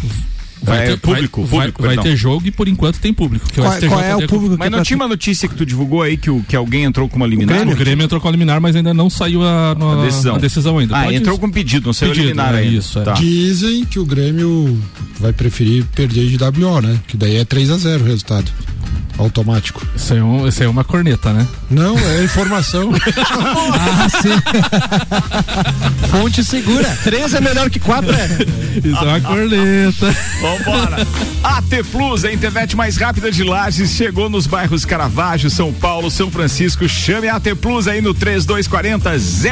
Vai É, ter, público, vai, público, vai, vai ter jogo e por enquanto tem público. que Qual- qual é o público Mas não tinha uma notícia que tu divulgou aí que, o, que alguém entrou com uma liminar? O Grêmio entrou com a liminar, mas ainda não saiu a, no- A decisão. a decisão ainda. Ah, Pode- entrou com pedido, não saiu Pedido, liminar é ainda. isso, é. Tá. Dizem que o Grêmio vai preferir perder de WO, né? Que daí é 3 a 0 o resultado. Automático. Isso aí, é um- isso aí é uma corneta, né? Não, é informação. Ah, sim. Fonte segura. Três é melhor que quatro, é. Isso é uma corneta. Vambora. AT Plus, a internet mais rápida de Lages, chegou nos bairros Caravaggio, São Paulo, São Francisco. Chame a AT Plus aí no 3240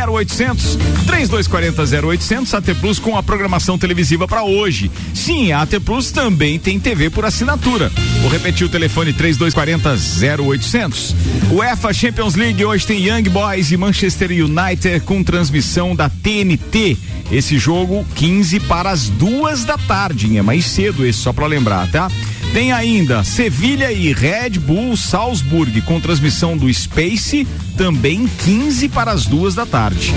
0800. 3240 0800 AT Plus com a programação televisiva para hoje. Sim, a AT Plus também tem TV por assinatura. Vou repetir o telefone 3240 0800. O EFA Champions League hoje tem Young Boys e Manchester United com transmissão da TNT. Esse jogo 15 para as duas da tarde, é mais cedo esse só para lembrar, tá? Tem ainda Sevilha e Red Bull Salzburg com transmissão do Space, também 15 para as duas da tarde.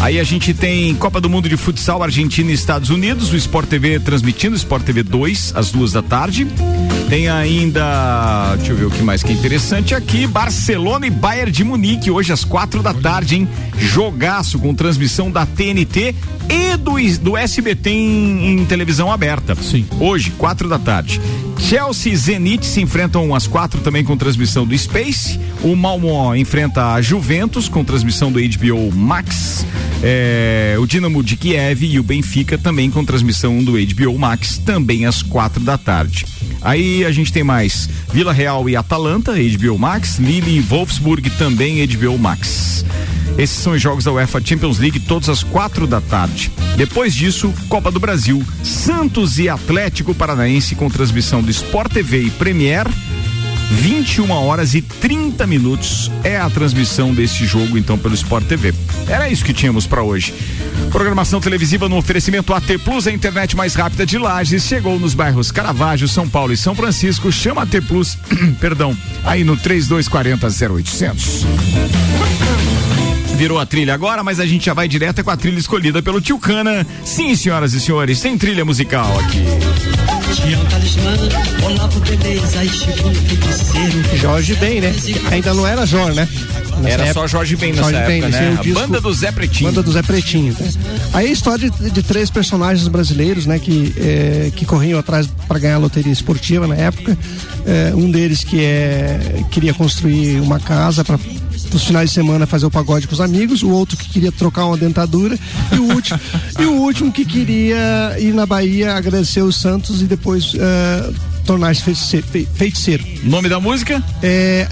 Aí a gente tem Copa do Mundo de Futsal Argentina e Estados Unidos, o Sport TV transmitindo, Sport TV 2 às duas da tarde. Tem ainda, deixa eu ver o que mais que é interessante aqui, Barcelona e Bayern de Munique hoje às quatro da tarde, hein? Jogaço com transmissão da TNT e do, do SBT em, em televisão aberta. Sim. Hoje, quatro da tarde. Chelsea e Zenit se enfrentam às quatro também com transmissão do Space. O Malmö enfrenta a Juventus com transmissão do HBO Max. É, o Dinamo de Kiev e o Benfica também com transmissão do HBO Max, também às quatro da tarde. Aí a gente tem mais Vila Real e Atalanta, HBO Max, Lille e Wolfsburg também HBO Max. Esses são os jogos da UEFA Champions League, todas às quatro da tarde. Depois disso, Copa do Brasil, Santos e Atlético Paranaense com transmissão do Sport TV e Premier. 21 horas e 30 minutos é a transmissão desse jogo, então, pelo Sport TV. Era isso que tínhamos para hoje. Programação televisiva no oferecimento AT Plus, a internet mais rápida de Lages, chegou nos bairros Caravaggio, São Paulo e São Francisco. Chama AT Plus, perdão, aí no 3240 0800 virou a trilha agora, mas a gente já vai direto com a trilha escolhida pelo Tio Cana. Sim, senhoras e senhores, tem trilha musical aqui. Jorge Ben, né? Ainda não era Jorge, né? Nessa era época, só Jorge Ben nessa Jorge época, ben, né? A disco, banda do Zé Pretinho. Banda do Zé Pretinho. Né? Aí a história de, de, três personagens brasileiros, né? Que, é, que corriam atrás para ganhar a loteria esportiva na época. É, um deles que é, queria construir uma casa para nos finais de semana fazer o pagode com os amigos, o outro que queria trocar uma dentadura e o último, e o último que queria ir na Bahia agradecer os Santos e depois uh, tornar-se feiticeiro. Nome da música? É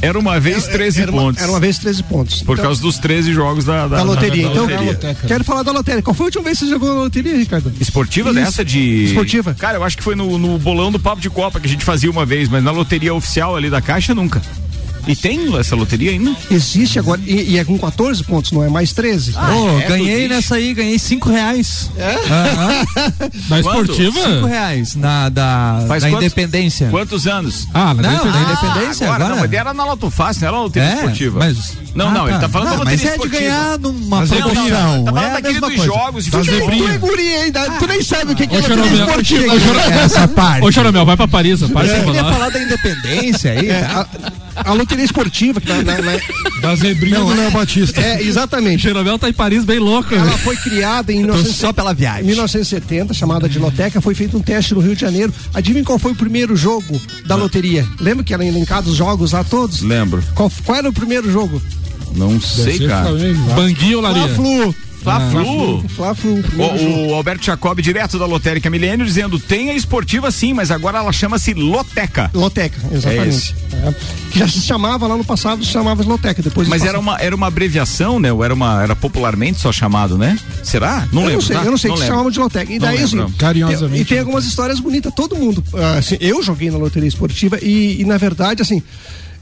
era uma vez 13 era, pontos. Era uma vez 13 pontos. Por então, causa dos 13 jogos da, da, da loteria. Da, então, loteria. quero falar da loteria. Qual foi a última vez que você jogou na loteria, Ricardo? Esportiva Isso. dessa de. Esportiva? Cara, eu acho que foi no, no bolão do Papo de Copa que a gente fazia uma vez, mas na loteria oficial ali da Caixa nunca. E tem essa loteria ainda? Existe agora, e, e é com 14 pontos, não é mais 13. Ah, oh, é, ganhei nessa aí, ganhei 5 reais. É? Uhum. Na esportiva? 5 reais na da, Faz da quantos, Independência. Quantos anos? Ah, na não, da Independência agora. agora. Não, mas era na Loto Fácil, não era na loteria é, esportiva. Mas, não, ah, não, tá. ele tá falando não, da loteria mas esportiva. Mas é de ganhar numa mas promoção. Tá falando é daquele dos coisa. jogos. Tu, tu é guri ainda, tu nem sabe o que, é loteria esportiva. Essa parte. Ô, Choromel, vai pra Paris, a parte Eu queria falar da Independência aí, a loteria esportiva, que na, na, na... da Zebrinha do Léo Batista. É, exatamente. Chernobyl tá em Paris bem louco. Ela foi criada em 19... só pela viagem. 1970, chamada de Loteca, foi feito um teste no Rio de Janeiro. Adivinha qual foi o primeiro jogo da loteria? Lembra que eram elencados os jogos lá todos? Lembro. Qual, qual era o primeiro jogo? Não sei, cara. Bangui ou Laria? Fla-Flu. Fla-Flu. Fla-Flu. O, o, Alberto Jacob, direto da Lotérica Milênio, dizendo: tem a esportiva sim, mas agora ela chama-se Loteca. Loteca, exatamente. É é. Que já se chamava lá no passado, se chamava Loteca. Depois mas era uma, era uma abreviação, né? Ou era, uma, era popularmente só chamado, né? Será? Não eu lembro. Não sei, tá? eu não sei não que lembro. chamavam de Loteca. E daí, assim, Carinhosamente. Tem, e tem algumas histórias bonitas. Todo mundo. Assim, eu joguei na loteria esportiva e, e na verdade, assim,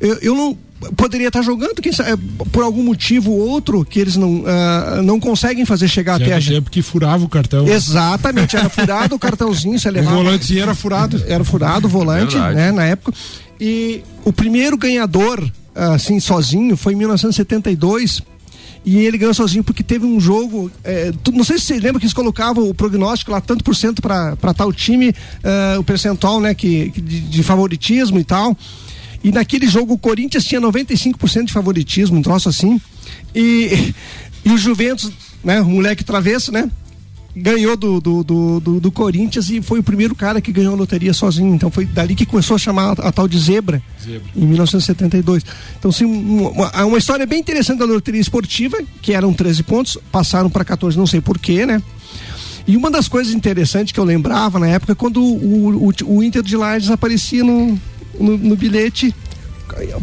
eu, eu não poderia estar jogando, quem sabe, por algum motivo ou outro que eles não, uh, não conseguem fazer chegar Já até a gente. tempo que furava o cartão. Exatamente, era furado o cartãozinho, você levava. O volante era furado. Era furado o volante, Verdade. né, na época. E o primeiro ganhador, assim, sozinho, foi em 1972. E ele ganhou sozinho porque teve um jogo. É, tu, não sei se você lembra que eles colocavam o prognóstico lá, tanto por cento para tal time, uh, o percentual, né, que, de, de favoritismo e tal. E naquele jogo o Corinthians tinha 95% de favoritismo, um troço assim. E, e o Juventus, né, o moleque travesso, né? Ganhou do, do, do, do, do Corinthians e foi o primeiro cara que ganhou a loteria sozinho. Então foi dali que começou a chamar a, a tal de zebra, zebra, em 1972. Então, sim, uma, uma história bem interessante da loteria esportiva, que eram 13 pontos, passaram para 14, não sei porquê, né? E uma das coisas interessantes que eu lembrava na época é quando o, o, o Inter de Lages aparecia no, no, no bilhete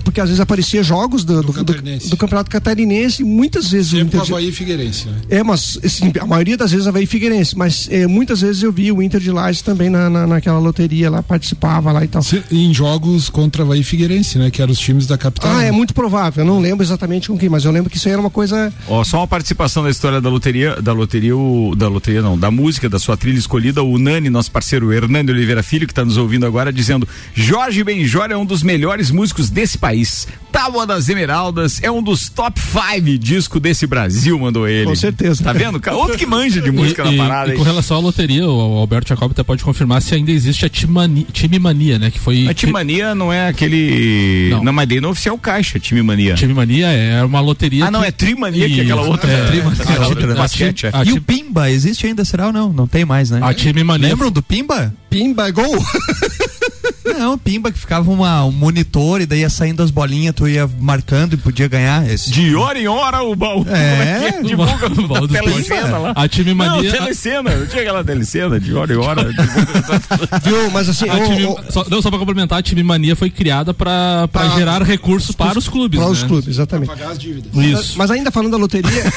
porque às vezes aparecia jogos do, do, do, do Campeonato Catarinense e muitas vezes Sempre o Inter Havaí Figueirense, né? É, mas assim, a maioria das vezes Havaí Figueirense, mas é, muitas vezes eu vi o Inter de Lages também na, na, naquela loteria lá, participava lá e tal. Se, em jogos contra Havaí Figueirense, né? Que eram os times da capital. Ah, é muito provável, eu não lembro exatamente com quem, mas eu lembro que isso aí era uma coisa... Ó, só uma participação da história da loteria, da loteria, o, da loteria não, da música, da sua trilha escolhida, o Nani, nosso parceiro Hernando Oliveira Filho, que está nos ouvindo agora, dizendo Jorge Benjor é um dos melhores músicos desse país. Tábua das Esmeraldas é um dos top 5 disco desse Brasil, mandou ele. Com certeza. Tá vendo? Outro que manja de música e, na parada. E, com relação à loteria, o Alberto Jacob até pode confirmar se ainda existe a Timani, Time Mania, né? Que foi. A Time Mania não é aquele. Não, não mas daí não é oficial caixa, Time Mania. Time Mania é uma loteria. Ah, não, que... é Trimania, que é aquela outra. É, Trimania, aquela outra. Basquete. É. E o Pimba, existe ainda, será ou não? Não tem mais, né? A Time Mania. Lembram do Pimba? Pimba Gol? Não, pimba que ficava uma, um monitor e daí ia saindo as bolinhas, tu ia marcando e podia ganhar. Esse. De hora em hora o baú. É, é divulga o baú do telecena lá. A time mania. Não, telecena, não tinha aquela telecena de hora em hora. Viu, mas assim. A time, só, não, só pra complementar, a time mania foi criada pra, pra ah, gerar recursos para os clubes. Para né? os clubes, exatamente. Pra pagar as dívidas. Isso. Mas, mas ainda falando da loteria.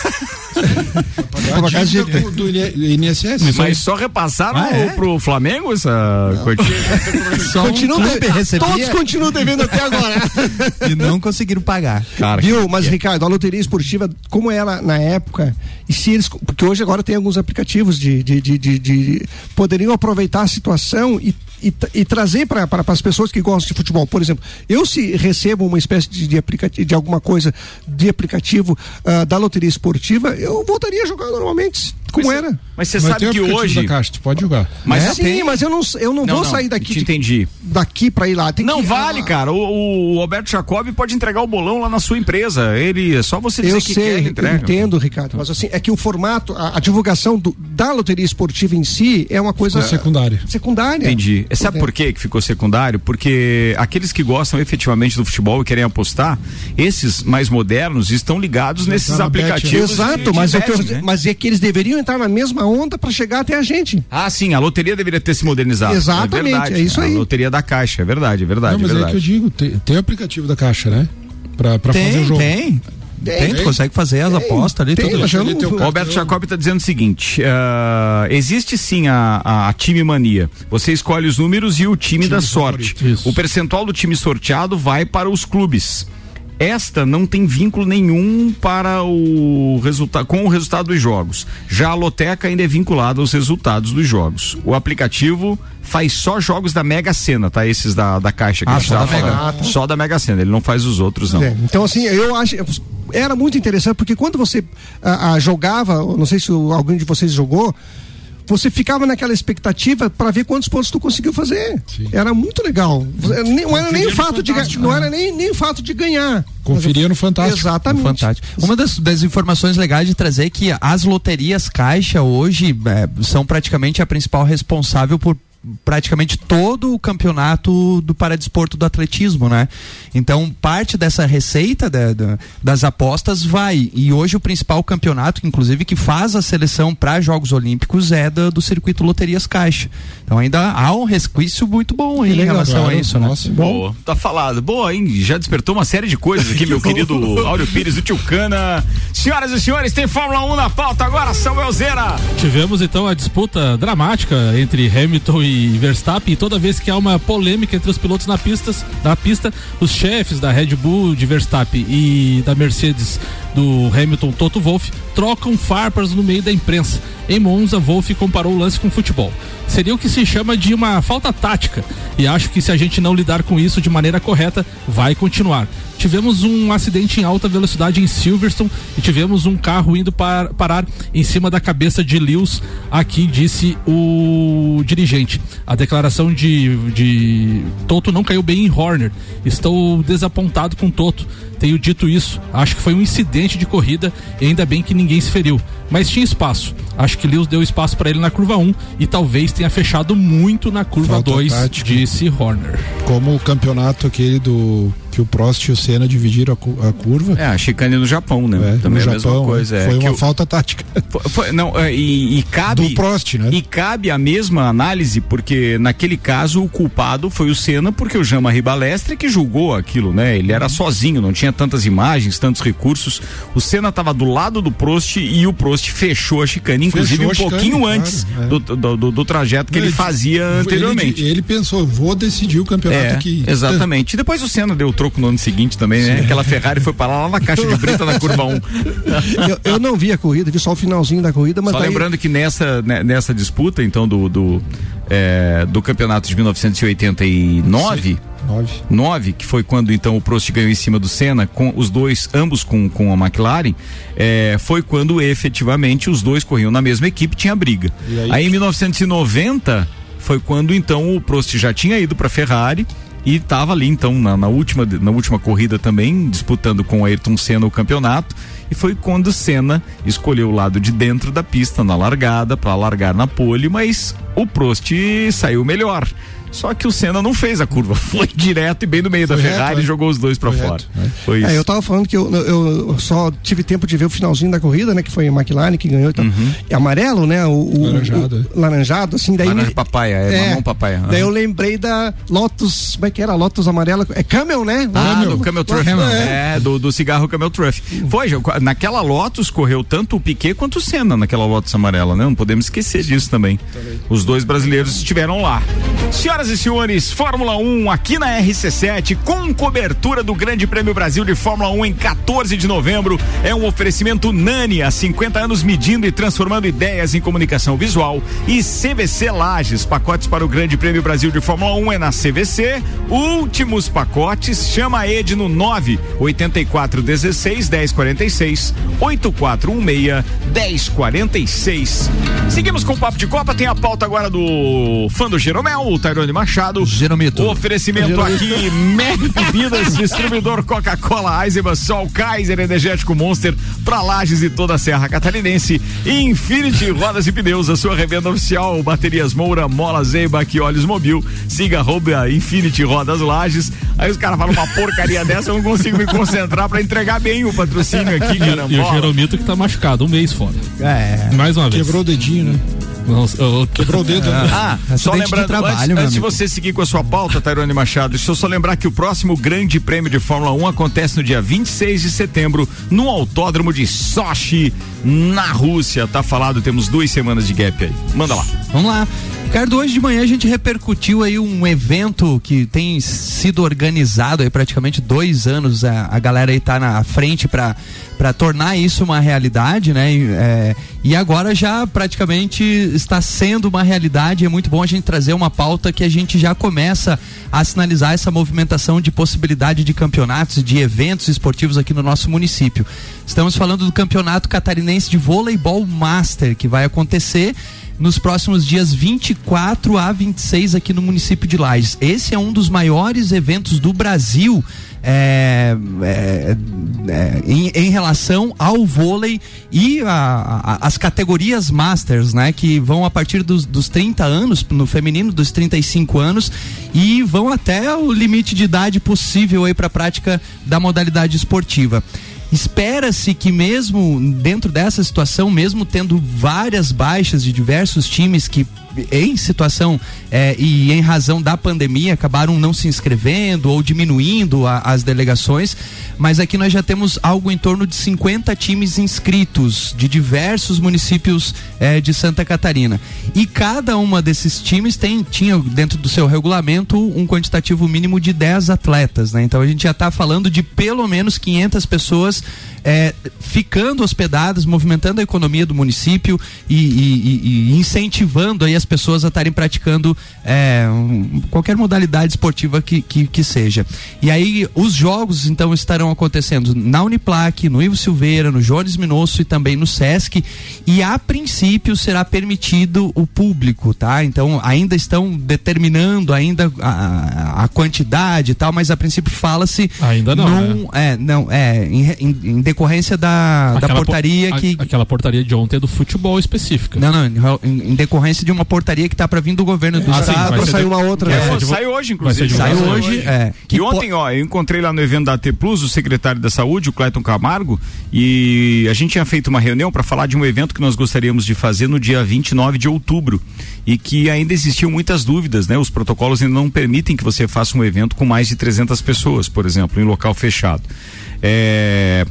pra pagar as dívidas do, do INSS. Mas só repassaram ah, é? pro Flamengo essa quantia? só continuam um Todos continuam devendo até agora. e não conseguiram pagar. Cara, Viu? Mas, Ricardo, a loteria esportiva, como ela na época, e se eles. Porque hoje agora tem alguns aplicativos de. de, de, de, de poderiam aproveitar a situação e e, e, trazer para as pessoas que gostam de futebol. Por exemplo, eu se recebo uma espécie de, de aplicativo, de alguma coisa de aplicativo uh, da loteria esportiva, eu voltaria a jogar normalmente como mas, era. Mas você sabe que hoje. Da caixa, tu pode jogar. Mas é? sim, tem... mas eu não, eu não, não vou não, sair daqui. Te entendi. Daqui para ir lá. Tem não que... vale, cara. O, o Alberto Jacob pode entregar o bolão lá na sua empresa. Ele é só você dizer eu que sei, quer, ele entrega. Eu entendo, Ricardo. Mas assim, é que o formato, a, a divulgação do, da loteria esportiva em si é uma coisa. Ficou secundária. Secundária. Entendi. Sabe por que ficou secundário? Porque aqueles que gostam efetivamente do futebol e querem apostar, esses mais modernos estão ligados nesses aplicativos. Exato, mas, bet, é né? mas é que eles deveriam entrar na mesma onda para chegar até a gente. Ah, sim, a loteria deveria ter se modernizado. Exatamente, é, verdade, é isso aí. A loteria da Caixa, é verdade, é verdade. Não, mas é, verdade. é que eu digo, tem, tem aplicativo da Caixa, né? Pra, pra tem, fazer o jogo. Tem, tem. Tem, tu consegue fazer as apostas ali, tem, tudo. O Roberto Jacob está dizendo o seguinte: uh, existe sim a, a, a, time mania. Você escolhe os números e o time, time da sorte. O percentual do time sorteado vai para os clubes. Esta não tem vínculo nenhum para o resultado com o resultado dos jogos. Já a loteca ainda é vinculada aos resultados dos jogos. O aplicativo faz só jogos da Mega Sena, tá? Esses da, da caixa que ah, a gente só da Mega. falando. Só da Mega Sena, ele não faz os outros não. É, então assim, eu acho era muito interessante porque quando você ah, ah, jogava, não sei se alguém de vocês jogou, você ficava naquela expectativa para ver quantos pontos tu conseguiu fazer. Sim. Era muito legal. Não era nem o fato de não era nem, nem o fato de ganhar. Conferia no Fantástico. Exatamente. No Fantástico. Uma das, das, informações legais de trazer é que as loterias Caixa hoje é, são praticamente a principal responsável por praticamente todo o campeonato do paradesporto do atletismo, né? Então, parte dessa receita da, da, das apostas vai. E hoje o principal campeonato, inclusive, que faz a seleção para Jogos Olímpicos é da, do circuito Loterias Caixa. Então ainda há um resquício muito bom aí em relação claro, a isso, né? Nossa, Boa, tá falado. Boa, hein? Já despertou uma série de coisas aqui, meu querido Áureo Pires do Tilcana. Senhoras e senhores, tem Fórmula 1 na pauta agora, Samuel Zera. Tivemos então a disputa dramática entre Hamilton e Verstappen, e toda vez que há uma polêmica entre os pilotos na pista, na pista, os chefes da Red Bull de Verstappen e da Mercedes do Hamilton Toto Wolff trocam farpas no meio da imprensa. Em Monza, Wolff comparou o lance com futebol. Seria o que se chama de uma falta tática. E acho que se a gente não lidar com isso de maneira correta, vai continuar. Tivemos um acidente em alta velocidade em Silverstone e tivemos um carro indo par, parar em cima da cabeça de Lewis. Aqui disse o dirigente. A declaração de, de Toto não caiu bem em Horner. Estou desapontado com Toto tenho dito isso. Acho que foi um incidente de corrida e ainda bem que ninguém se feriu. Mas tinha espaço. Acho que Lewis deu espaço para ele na curva 1 e talvez tenha fechado muito na curva 2, disse Horner. Como o campeonato aquele do que o Prost e o Senna dividiram a, a curva. É, a chicane no Japão, né? É, Também no é a Japão, mesma coisa. Foi é, uma o, falta tática. foi, foi, não, é, e, e cabe. Do Prost, né? E cabe a mesma análise, porque naquele caso o culpado foi o Senna, porque o Jean-Marie Balestre que julgou aquilo, né? Ele era sozinho, não tinha tantas imagens, tantos recursos. O Senna estava do lado do Prost e o Prost fechou a chicane, inclusive Fechou um chicane, pouquinho claro, antes é. do, do, do- do trajeto que ele, fazia anteriormente. Ele, ele pensou, vou decidir o campeonato É, aqui. exatamente. E depois o Senna deu o troco no ano seguinte também, né? Aquela Ferrari foi parar lá na caixa de brita na curva 1. eu, eu não vi a corrida, vi só o finalzinho da corrida, mas Só daí- lembrando que nessa, né, nessa disputa, então, do, do, é, do campeonato de 1989. Nove. 9, que foi quando então o Prost ganhou em cima do Senna, com os dois, ambos com, com a McLaren, é, foi quando efetivamente os dois corriam na mesma equipe, tinha briga. Aí? Aí em 1990 foi quando então o Prost já tinha ido para Ferrari e estava ali então na, na última na última corrida também disputando com Ayrton Senna o campeonato e foi quando Senna escolheu o lado de dentro da pista na largada para largar na pole, mas o Prost saiu melhor. Só que o Senna não fez a curva, foi direto e bem no meio da Foi reto, Ferrari né? e jogou os dois para fora. reto, Foi isso. É, eu tava falando que eu, eu só tive tempo de ver o finalzinho da corrida, né? Que foi a McLaren que ganhou. Então, é amarelo, né? O, o- Laranjado, o- laranjado, assim, daí. Laranja me- papaya, é, mamão papaya. Daí eu lembrei da Lotus, como é que era? Lotus amarela. É Camel, né? Ah, Camel. do Camel Truff. É. É, do, do cigarro Camel Truff. Foi, naquela Lotus correu tanto o Piquet quanto o Senna naquela Lotus amarela, né? Não podemos esquecer disso também. Os dois brasileiros estiveram lá. Senhoras e senhores, Fórmula 1 aqui na RC7 com cobertura do Grande Prêmio Brasil de Fórmula 1 em 14 de novembro. É um oferecimento Nani, há 50 anos medindo e transformando ideias em comunicação visual e CVC Lages, pacotes para o Grande Prêmio Brasil de Fórmula 1 é na CVC. Últimos pacotes, chama a Ed no 9 84 16 10 46 8416 1046. Seguimos com o Papo de Copa, tem a pauta agora do fã do Jeromel, o Machado. Jeromito. Oferecimento aqui, Mac Bebidas, distribuidor Coca-Cola, Eisenbahn, Sol, Kaiser, Energético Monster, pra Lages e toda a Serra Catarinense. Infinity Rodas e Pneus, a sua revenda oficial, baterias Moura, Mola, Zeibach e Olhos Mobil. Siga arroba Infinity Rodas Lages. Aí os caras falam uma porcaria dessa, eu não consigo me concentrar pra entregar bem o patrocínio aqui, E, e o. Jeromito que tá machucado, um mês fora. É. Mais uma vez. Quebrou o dedinho, né? Quebrou o dedo. Ah, só Acidente de lembrando, trabalho, antes de você seguir com a sua pauta, Tairone Machado, deixa eu só lembrar que o próximo grande prêmio de Fórmula 1 acontece no dia 26 de setembro, no Autódromo de Sochi, na Rússia. Tá falado, temos duas semanas de gap aí. Manda lá. Vamos lá. Ricardo, hoje de manhã a gente repercutiu aí um evento que tem sido organizado aí praticamente dois anos. A, a galera aí tá na frente para tornar isso uma realidade, né? É, e agora já praticamente está sendo uma realidade. É muito bom a gente trazer uma pauta que a gente já começa a sinalizar essa movimentação de possibilidade de campeonatos, de eventos esportivos aqui no nosso município. Estamos falando do Campeonato Catarinense de Voleibol Master, que vai acontecer nos próximos dias 24 a 26 aqui no município de Lages. Esse é um dos maiores eventos do Brasil. É, é, é, em, em relação ao vôlei e a- a- as categorias masters, né, que vão a partir dos, dos 30 anos, no feminino dos 35 anos e vão até o limite de idade possível aí para a prática da modalidade esportiva. Espera-se que mesmo dentro dessa situação, mesmo tendo várias baixas de diversos times que em situação eh, e em razão da pandemia acabaram não se inscrevendo ou diminuindo a- as delegações, mas aqui nós já temos algo em torno de 50 times inscritos de diversos municípios eh, de Santa Catarina. E cada uma desses times tem tinha dentro do seu regulamento um quantitativo mínimo de 10 atletas, né? Então a gente já está falando de pelo menos 500 pessoas eh, ficando hospedadas, movimentando a economia do município e, e- e- e incentivando aí as pessoas a estarem praticando eh, um- qualquer modalidade esportiva que, que, que seja. E aí os jogos então estarão acontecendo na Uniplac, no Ivo Silveira, no Jones Minosso e também no Sesc. E a princípio será permitido o público, tá? Então ainda estão determinando ainda a, a- quantidade e tal, mas a princípio fala-se Ainda não, num- é, não, é, em, em, em decorrência da, da portaria por, que. A, aquela portaria de ontem é do futebol específica. Não, não, em, em decorrência de uma portaria que está para vir do governo do ah, estado. Sim, sair uma outra. É, saiu hoje, inclusive. Saiu hoje, é. e ontem, ó, eu encontrei lá no evento da AT Plus o secretário da Saúde, o Clayton Camargo, e a gente tinha feito uma reunião para falar de um evento que nós gostaríamos de fazer no dia 29 de outubro e que ainda existiam muitas dúvidas, né? Os protocolos ainda não permitem que você faça um evento com mais de 300 pessoas, por exemplo, em local fechado. É...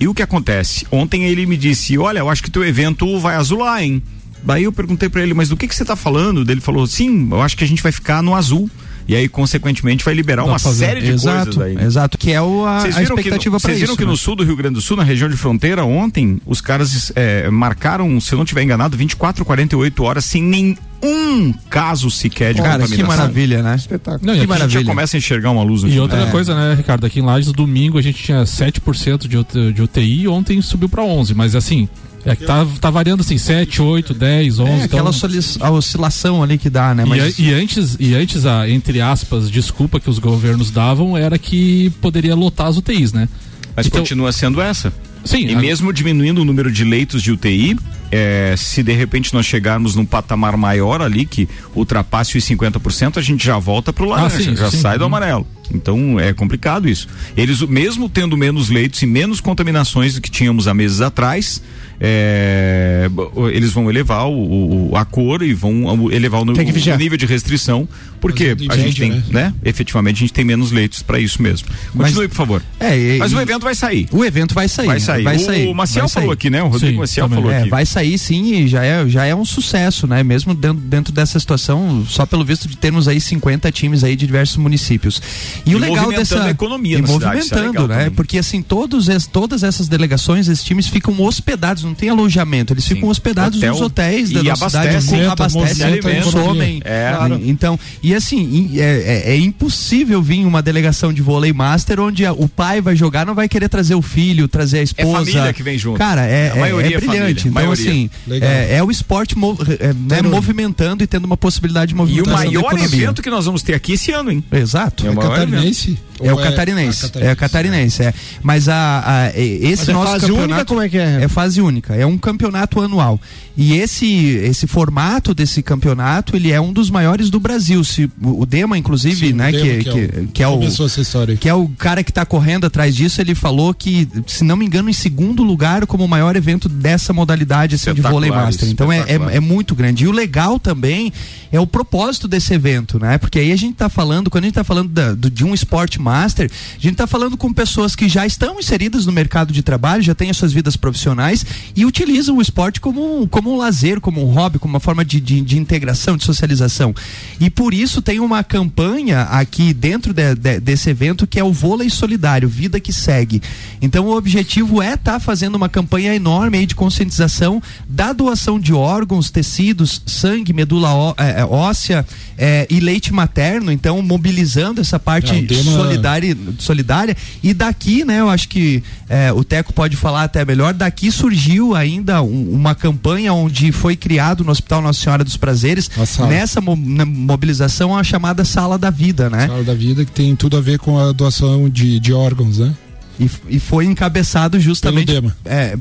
E o que acontece? Ontem ele me disse: Olha, eu acho que teu evento vai azular, hein? Daí eu perguntei para ele: Mas do que, que você está falando? Ele falou: Sim, eu acho que a gente vai ficar no azul e aí consequentemente vai liberar uma fazer. série de exato, coisas aí. Exato, que é o, a, a expectativa para isso. Vocês viram que né? no sul do Rio Grande do Sul, na região de fronteira, ontem os caras é, marcaram, se eu não estiver enganado, 24, 48 horas sem nenhum caso sequer de Cara, que maravilha, né? Espetáculo. Não, que maravilha. A gente já começa a enxergar uma luz no E final. outra é. coisa, né, Ricardo? Aqui em Lages, domingo a gente tinha 7% de, de UTI e ontem subiu para 11, mas assim, é que tá, tá variando assim, 7, 8, 10, 11. É, aquela então... oscilação ali que dá, né? Mas... E, e, antes, e antes a, entre aspas, desculpa que os governos davam era que poderia lotar as UTIs, né? Mas então... continua sendo essa. Sim. E a... mesmo diminuindo o número de leitos de UTI, é, se de repente nós chegarmos num patamar maior ali, que ultrapasse os 50%, a gente já volta pro laranja, ah, sim, já sim, sai sim. do amarelo. Então é complicado isso. Eles, mesmo tendo menos leitos e menos contaminações do que tínhamos há meses atrás, é, eles vão elevar o, o, a cor e vão elevar o, o nível de restrição, porque a gente tem, né? né? Efetivamente a gente tem menos leitos para isso mesmo. Continue, Mas, por favor. É, e, Mas o evento vai sair. O evento vai sair. Vai sair. Vai sair. O Maciel vai falou sair. aqui, né? O Rodrigo sim, Maciel falou é, aqui. Vai sair sim e já é, já é um sucesso, né? Mesmo dentro, dentro dessa situação, só pelo visto de termos aí 50 times aí de diversos municípios. E, e o legal dessa a economia e na movimentando, cidade, é né? Também. Porque assim, todos es, todas essas delegações, esses times ficam hospedados, não tem alojamento, eles Sim. ficam hospedados Hotel, nos hotéis da cidade, com abastecem, consomem. É. Claro. Então, e assim, é, é, é, impossível vir uma delegação de vôlei master onde a, o pai vai jogar, não vai querer trazer o filho, trazer a esposa. É família que vem junto. Cara, é, é, é brilhante. Então, assim, é, o esporte né, movimentando e tendo uma possibilidade de movimentação. E o maior evento que nós vamos ter aqui esse ano, hein? Exato. É o catarinense. É o catarinense. É o catarinense, é. Mas a, a esse Mas nosso é fase campeonato única, como é que é? É fase única, é um campeonato anual. E esse esse formato desse campeonato, ele é um dos maiores do Brasil. Se o Dema inclusive, Sim, né, Dema, que, que, é o, que, é o que é o cara que está correndo atrás disso, ele falou que, se não me engano, em segundo lugar como o maior evento dessa modalidade de vôlei master. Então é, é, é muito grande. E o legal também é o propósito desse evento, né? Porque aí a gente está falando, quando a gente está falando da, do, de um esporte master, a gente está falando com pessoas que já estão inseridas no mercado de trabalho, já têm as suas vidas profissionais e utilizam o esporte como, como um lazer, como um hobby, como uma forma de, de, de integração, de socialização. E por isso tem uma campanha aqui dentro de, de, desse evento que é o vôlei solidário, vida que segue. Então o objetivo é estar tá fazendo uma campanha enorme de conscientização da doação de órgãos, tecidos, sangue, medula ó, é, óssea é, e leite materno. Então mobilizando essa parte é, tema... solidária, solidária. E daqui, né? Eu acho que é, o Teco pode falar até melhor. Daqui surgiu ainda um, uma campanha onde foi criado no Hospital Nossa Senhora dos Prazeres nessa mo mobilização a chamada Sala da Vida, né? Sala da Vida que tem tudo a ver com a doação de, de órgãos, né? E, e foi encabeçado justamente pelo Dema, é,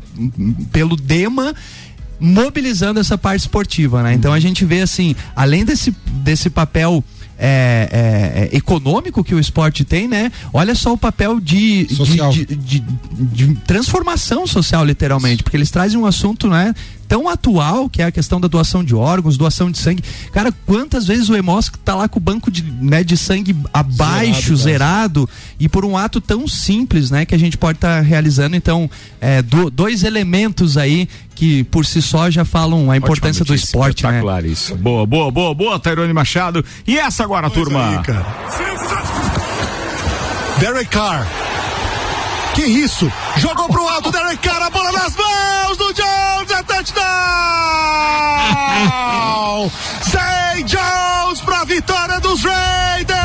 pelo Dema mobilizando essa parte esportiva, né? Então a gente vê assim, além desse, desse papel é, é, é, econômico que o esporte tem, né? Olha só o papel de, de, de, de, de transformação social, literalmente, porque eles trazem um assunto, né? Tão atual, que é a questão da doação de órgãos, doação de sangue. Cara, quantas vezes o Hemosc tá lá com o banco de, né, de sangue abaixo, zerado, zerado e por um ato tão simples, né, que a gente pode estar tá realizando. Então, é, do, dois elementos aí que por si só já falam a importância do esporte, né? Claro isso. Boa, boa, boa, boa, Tairone Machado. E essa agora, pois turma? Aí, Derek Carr. Que isso? Jogou pro alto, Derek Carr, a bola nas mãos do Jones, é touchdown! Zay Jones pra vitória dos Raiders!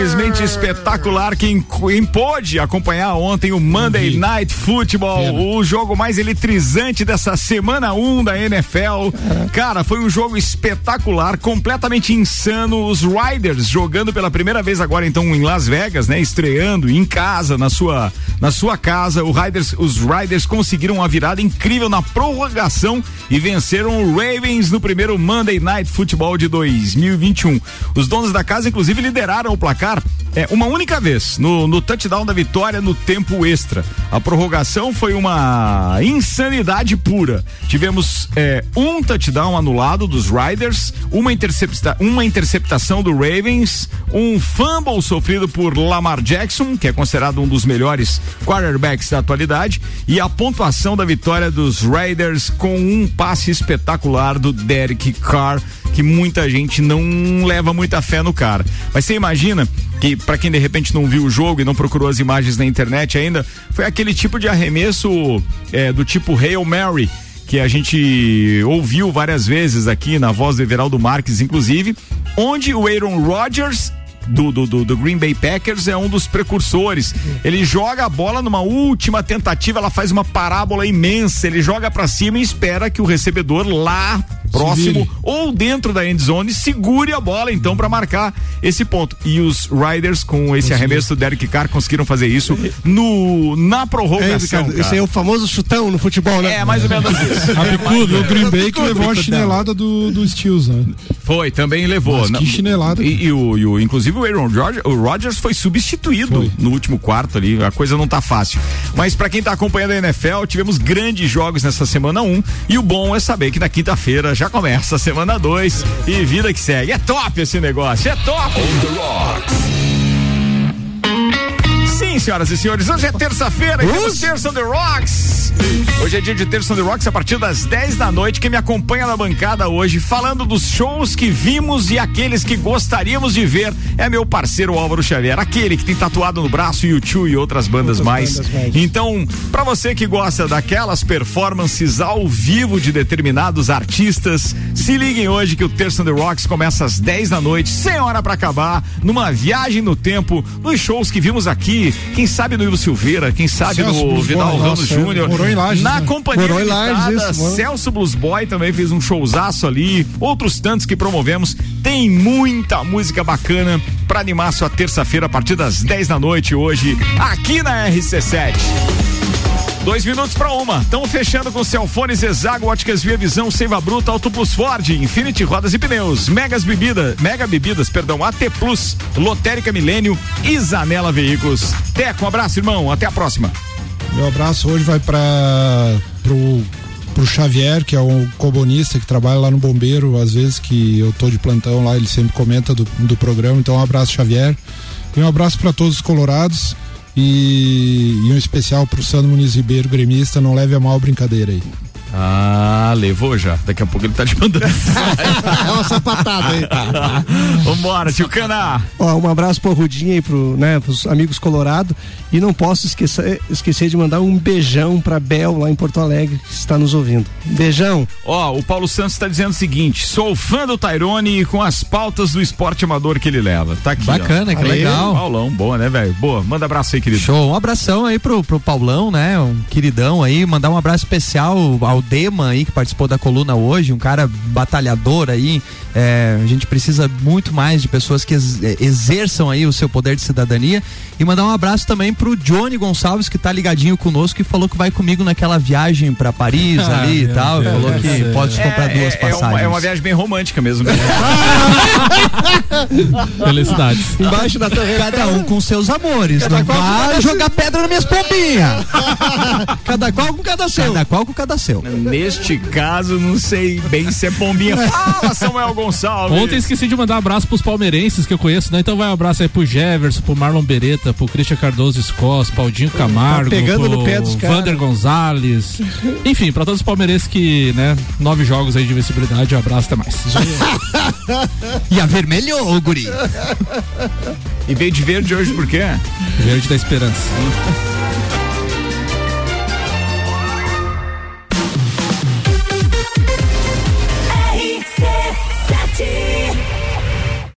Simplesmente espetacular. Quem, quem pôde acompanhar ontem o Monday Night Football, o jogo mais eletrizante dessa semana 1 um da NFL. Cara, foi um jogo espetacular, completamente insano. Os Riders jogando pela primeira vez agora, então, em Las Vegas, né? Estreando em casa, na sua, na sua casa. Riders, os Riders conseguiram uma virada incrível na prorrogação e venceram o Ravens no primeiro Monday Night Football de 2021. Os donos da casa, inclusive, lideraram o placar é, uma única vez no, no touchdown da vitória no tempo extra. A prorrogação foi uma insanidade pura. Tivemos é, um touchdown anulado dos Riders, uma, intercepta, uma interceptação do Ravens, um fumble sofrido por Lamar Jackson, que é considerado um dos melhores quarterbacks da atualidade, e a pontuação da vitória dos Raiders com um passe espetacular do Derek Carr, que muita gente não leva muita fé no cara. Mas você imagina que para quem de repente não viu o jogo e não procurou as imagens na internet ainda, foi aquele tipo de arremesso é, do tipo Hail Mary que a gente ouviu várias vezes aqui na voz do Everaldo Marques, inclusive, onde o Aaron Rodgers do, do, do, Green Bay Packers é um dos precursores. Ele joga a bola numa última tentativa, ela faz uma parábola imensa. Ele joga para cima e espera que o recebedor lá próximo ou dentro da end zone segure a bola então para marcar esse ponto. E os Riders com esse arremesso do Derek Carr conseguiram fazer isso no na prorrogação. É, esse é o famoso chutão no futebol, né? É, mais ou menos isso. A bicudo, o Green Bay que levou a chinelada do, do Steels, né? Foi, também levou. Mas que chinelada. E, e, o, e o, inclusive o Aaron Rodgers, o Rodgers foi substituído foi. no último quarto ali. A coisa não tá fácil. Mas para quem tá acompanhando a NFL, tivemos grandes jogos nessa semana 1 um, e o bom é saber que na quinta-feira já começa a semana 2 e vida que segue. É top esse negócio, é top! Sim, senhoras e senhores, hoje é terça-feira, temos Terça on the Rocks. Hoje é dia de Terça on the Rocks a partir das 10 da noite. Quem me acompanha na bancada hoje, falando dos shows que vimos e aqueles que gostaríamos de ver, é meu parceiro Álvaro Xavier, aquele que tem tatuado no braço YouTube e outras bandas, outras mais. bandas mais. Então, para você que gosta daquelas performances ao vivo de determinados artistas, se liguem hoje que o Terça on the Rocks começa às 10 da noite, sem hora para acabar, numa viagem no tempo, nos shows que vimos aqui quem sabe no Ivo Silveira, quem sabe Celso no Vidal Ramos Júnior. Na né? companhia morou limitada, isso, Celso Blues Boy também fez um showzaço ali. Outros tantos que promovemos. Tem muita música bacana para animar sua terça-feira a partir das 10 da noite hoje, aqui na RC7. Dois minutos para uma. Estamos fechando com Celfones, Exago, Óticas Via Visão, Seiva Bruta, Auto Plus Ford, Infinity Rodas e Pneus, Megas Bebidas, Mega Bebidas, perdão, AT Plus, Lotérica Milênio e Zanela Veículos. Teco, um abraço, irmão. Até a próxima. Meu abraço hoje vai para pro pro Xavier, que é um cobonista que trabalha lá no Bombeiro, às vezes que eu tô de plantão lá, ele sempre comenta do, do programa. Então, um abraço, Xavier. E um abraço para todos os colorados. E, e um especial pro Sandro Muniz Ribeiro, gremista, não leve a mal brincadeira aí. Ah, levou já. Daqui a pouco ele tá te mandando. é uma sapatada aí. Vambora, tio Cana. Ó, um abraço pro Rudinha e pro, né, pros amigos Colorado. E não posso esquecer, esquecer de mandar um beijão pra Bel lá em Porto Alegre, que está nos ouvindo. Beijão. Ó, o Paulo Santos está dizendo o seguinte: sou fã do Tairone com as pautas do esporte amador que ele leva. Tá aqui. Bacana, ó. que aí, legal. Paulão, boa, né, velho? Boa, manda abraço aí, querido. Show, um abração aí pro, pro Paulão, né? Um queridão aí, mandar um abraço especial ao Dema aí, que participou da coluna hoje, um cara batalhador aí. É, a gente precisa muito mais de pessoas que ex exerçam aí o seu poder de cidadania. E mandar um abraço também pro Johnny Gonçalves, que tá ligadinho conosco e falou que vai comigo naquela viagem para Paris ah, ali e tal. Deus falou que é, pode é, comprar duas passagens. É uma, é uma, viagem bem romântica mesmo. Felicidades. Embaixo da torre. Cada um com seus amores. Cada não vai jogar pedra nas minhas pombinhas. cada qual com cada seu. Cada qual com cada seu. Neste caso, não sei bem se é pombinha. Fala, Samuel Gonçalves. Ontem esqueci de mandar um abraço pros palmeirenses que eu conheço, né? Então vai um abraço aí pro Jefferson, pro Marlon Beretta, pro Christian Cardoso Scott, Paudinho Camargo, tá pegando no pé dos. Vander Gonzalez. Enfim, pra todos os palmeirenses que, né, nove jogos aí de invencibilidade, um abraço, até mais. e avermelhou, guri. E veio de verde hoje por quê? Verde da esperança.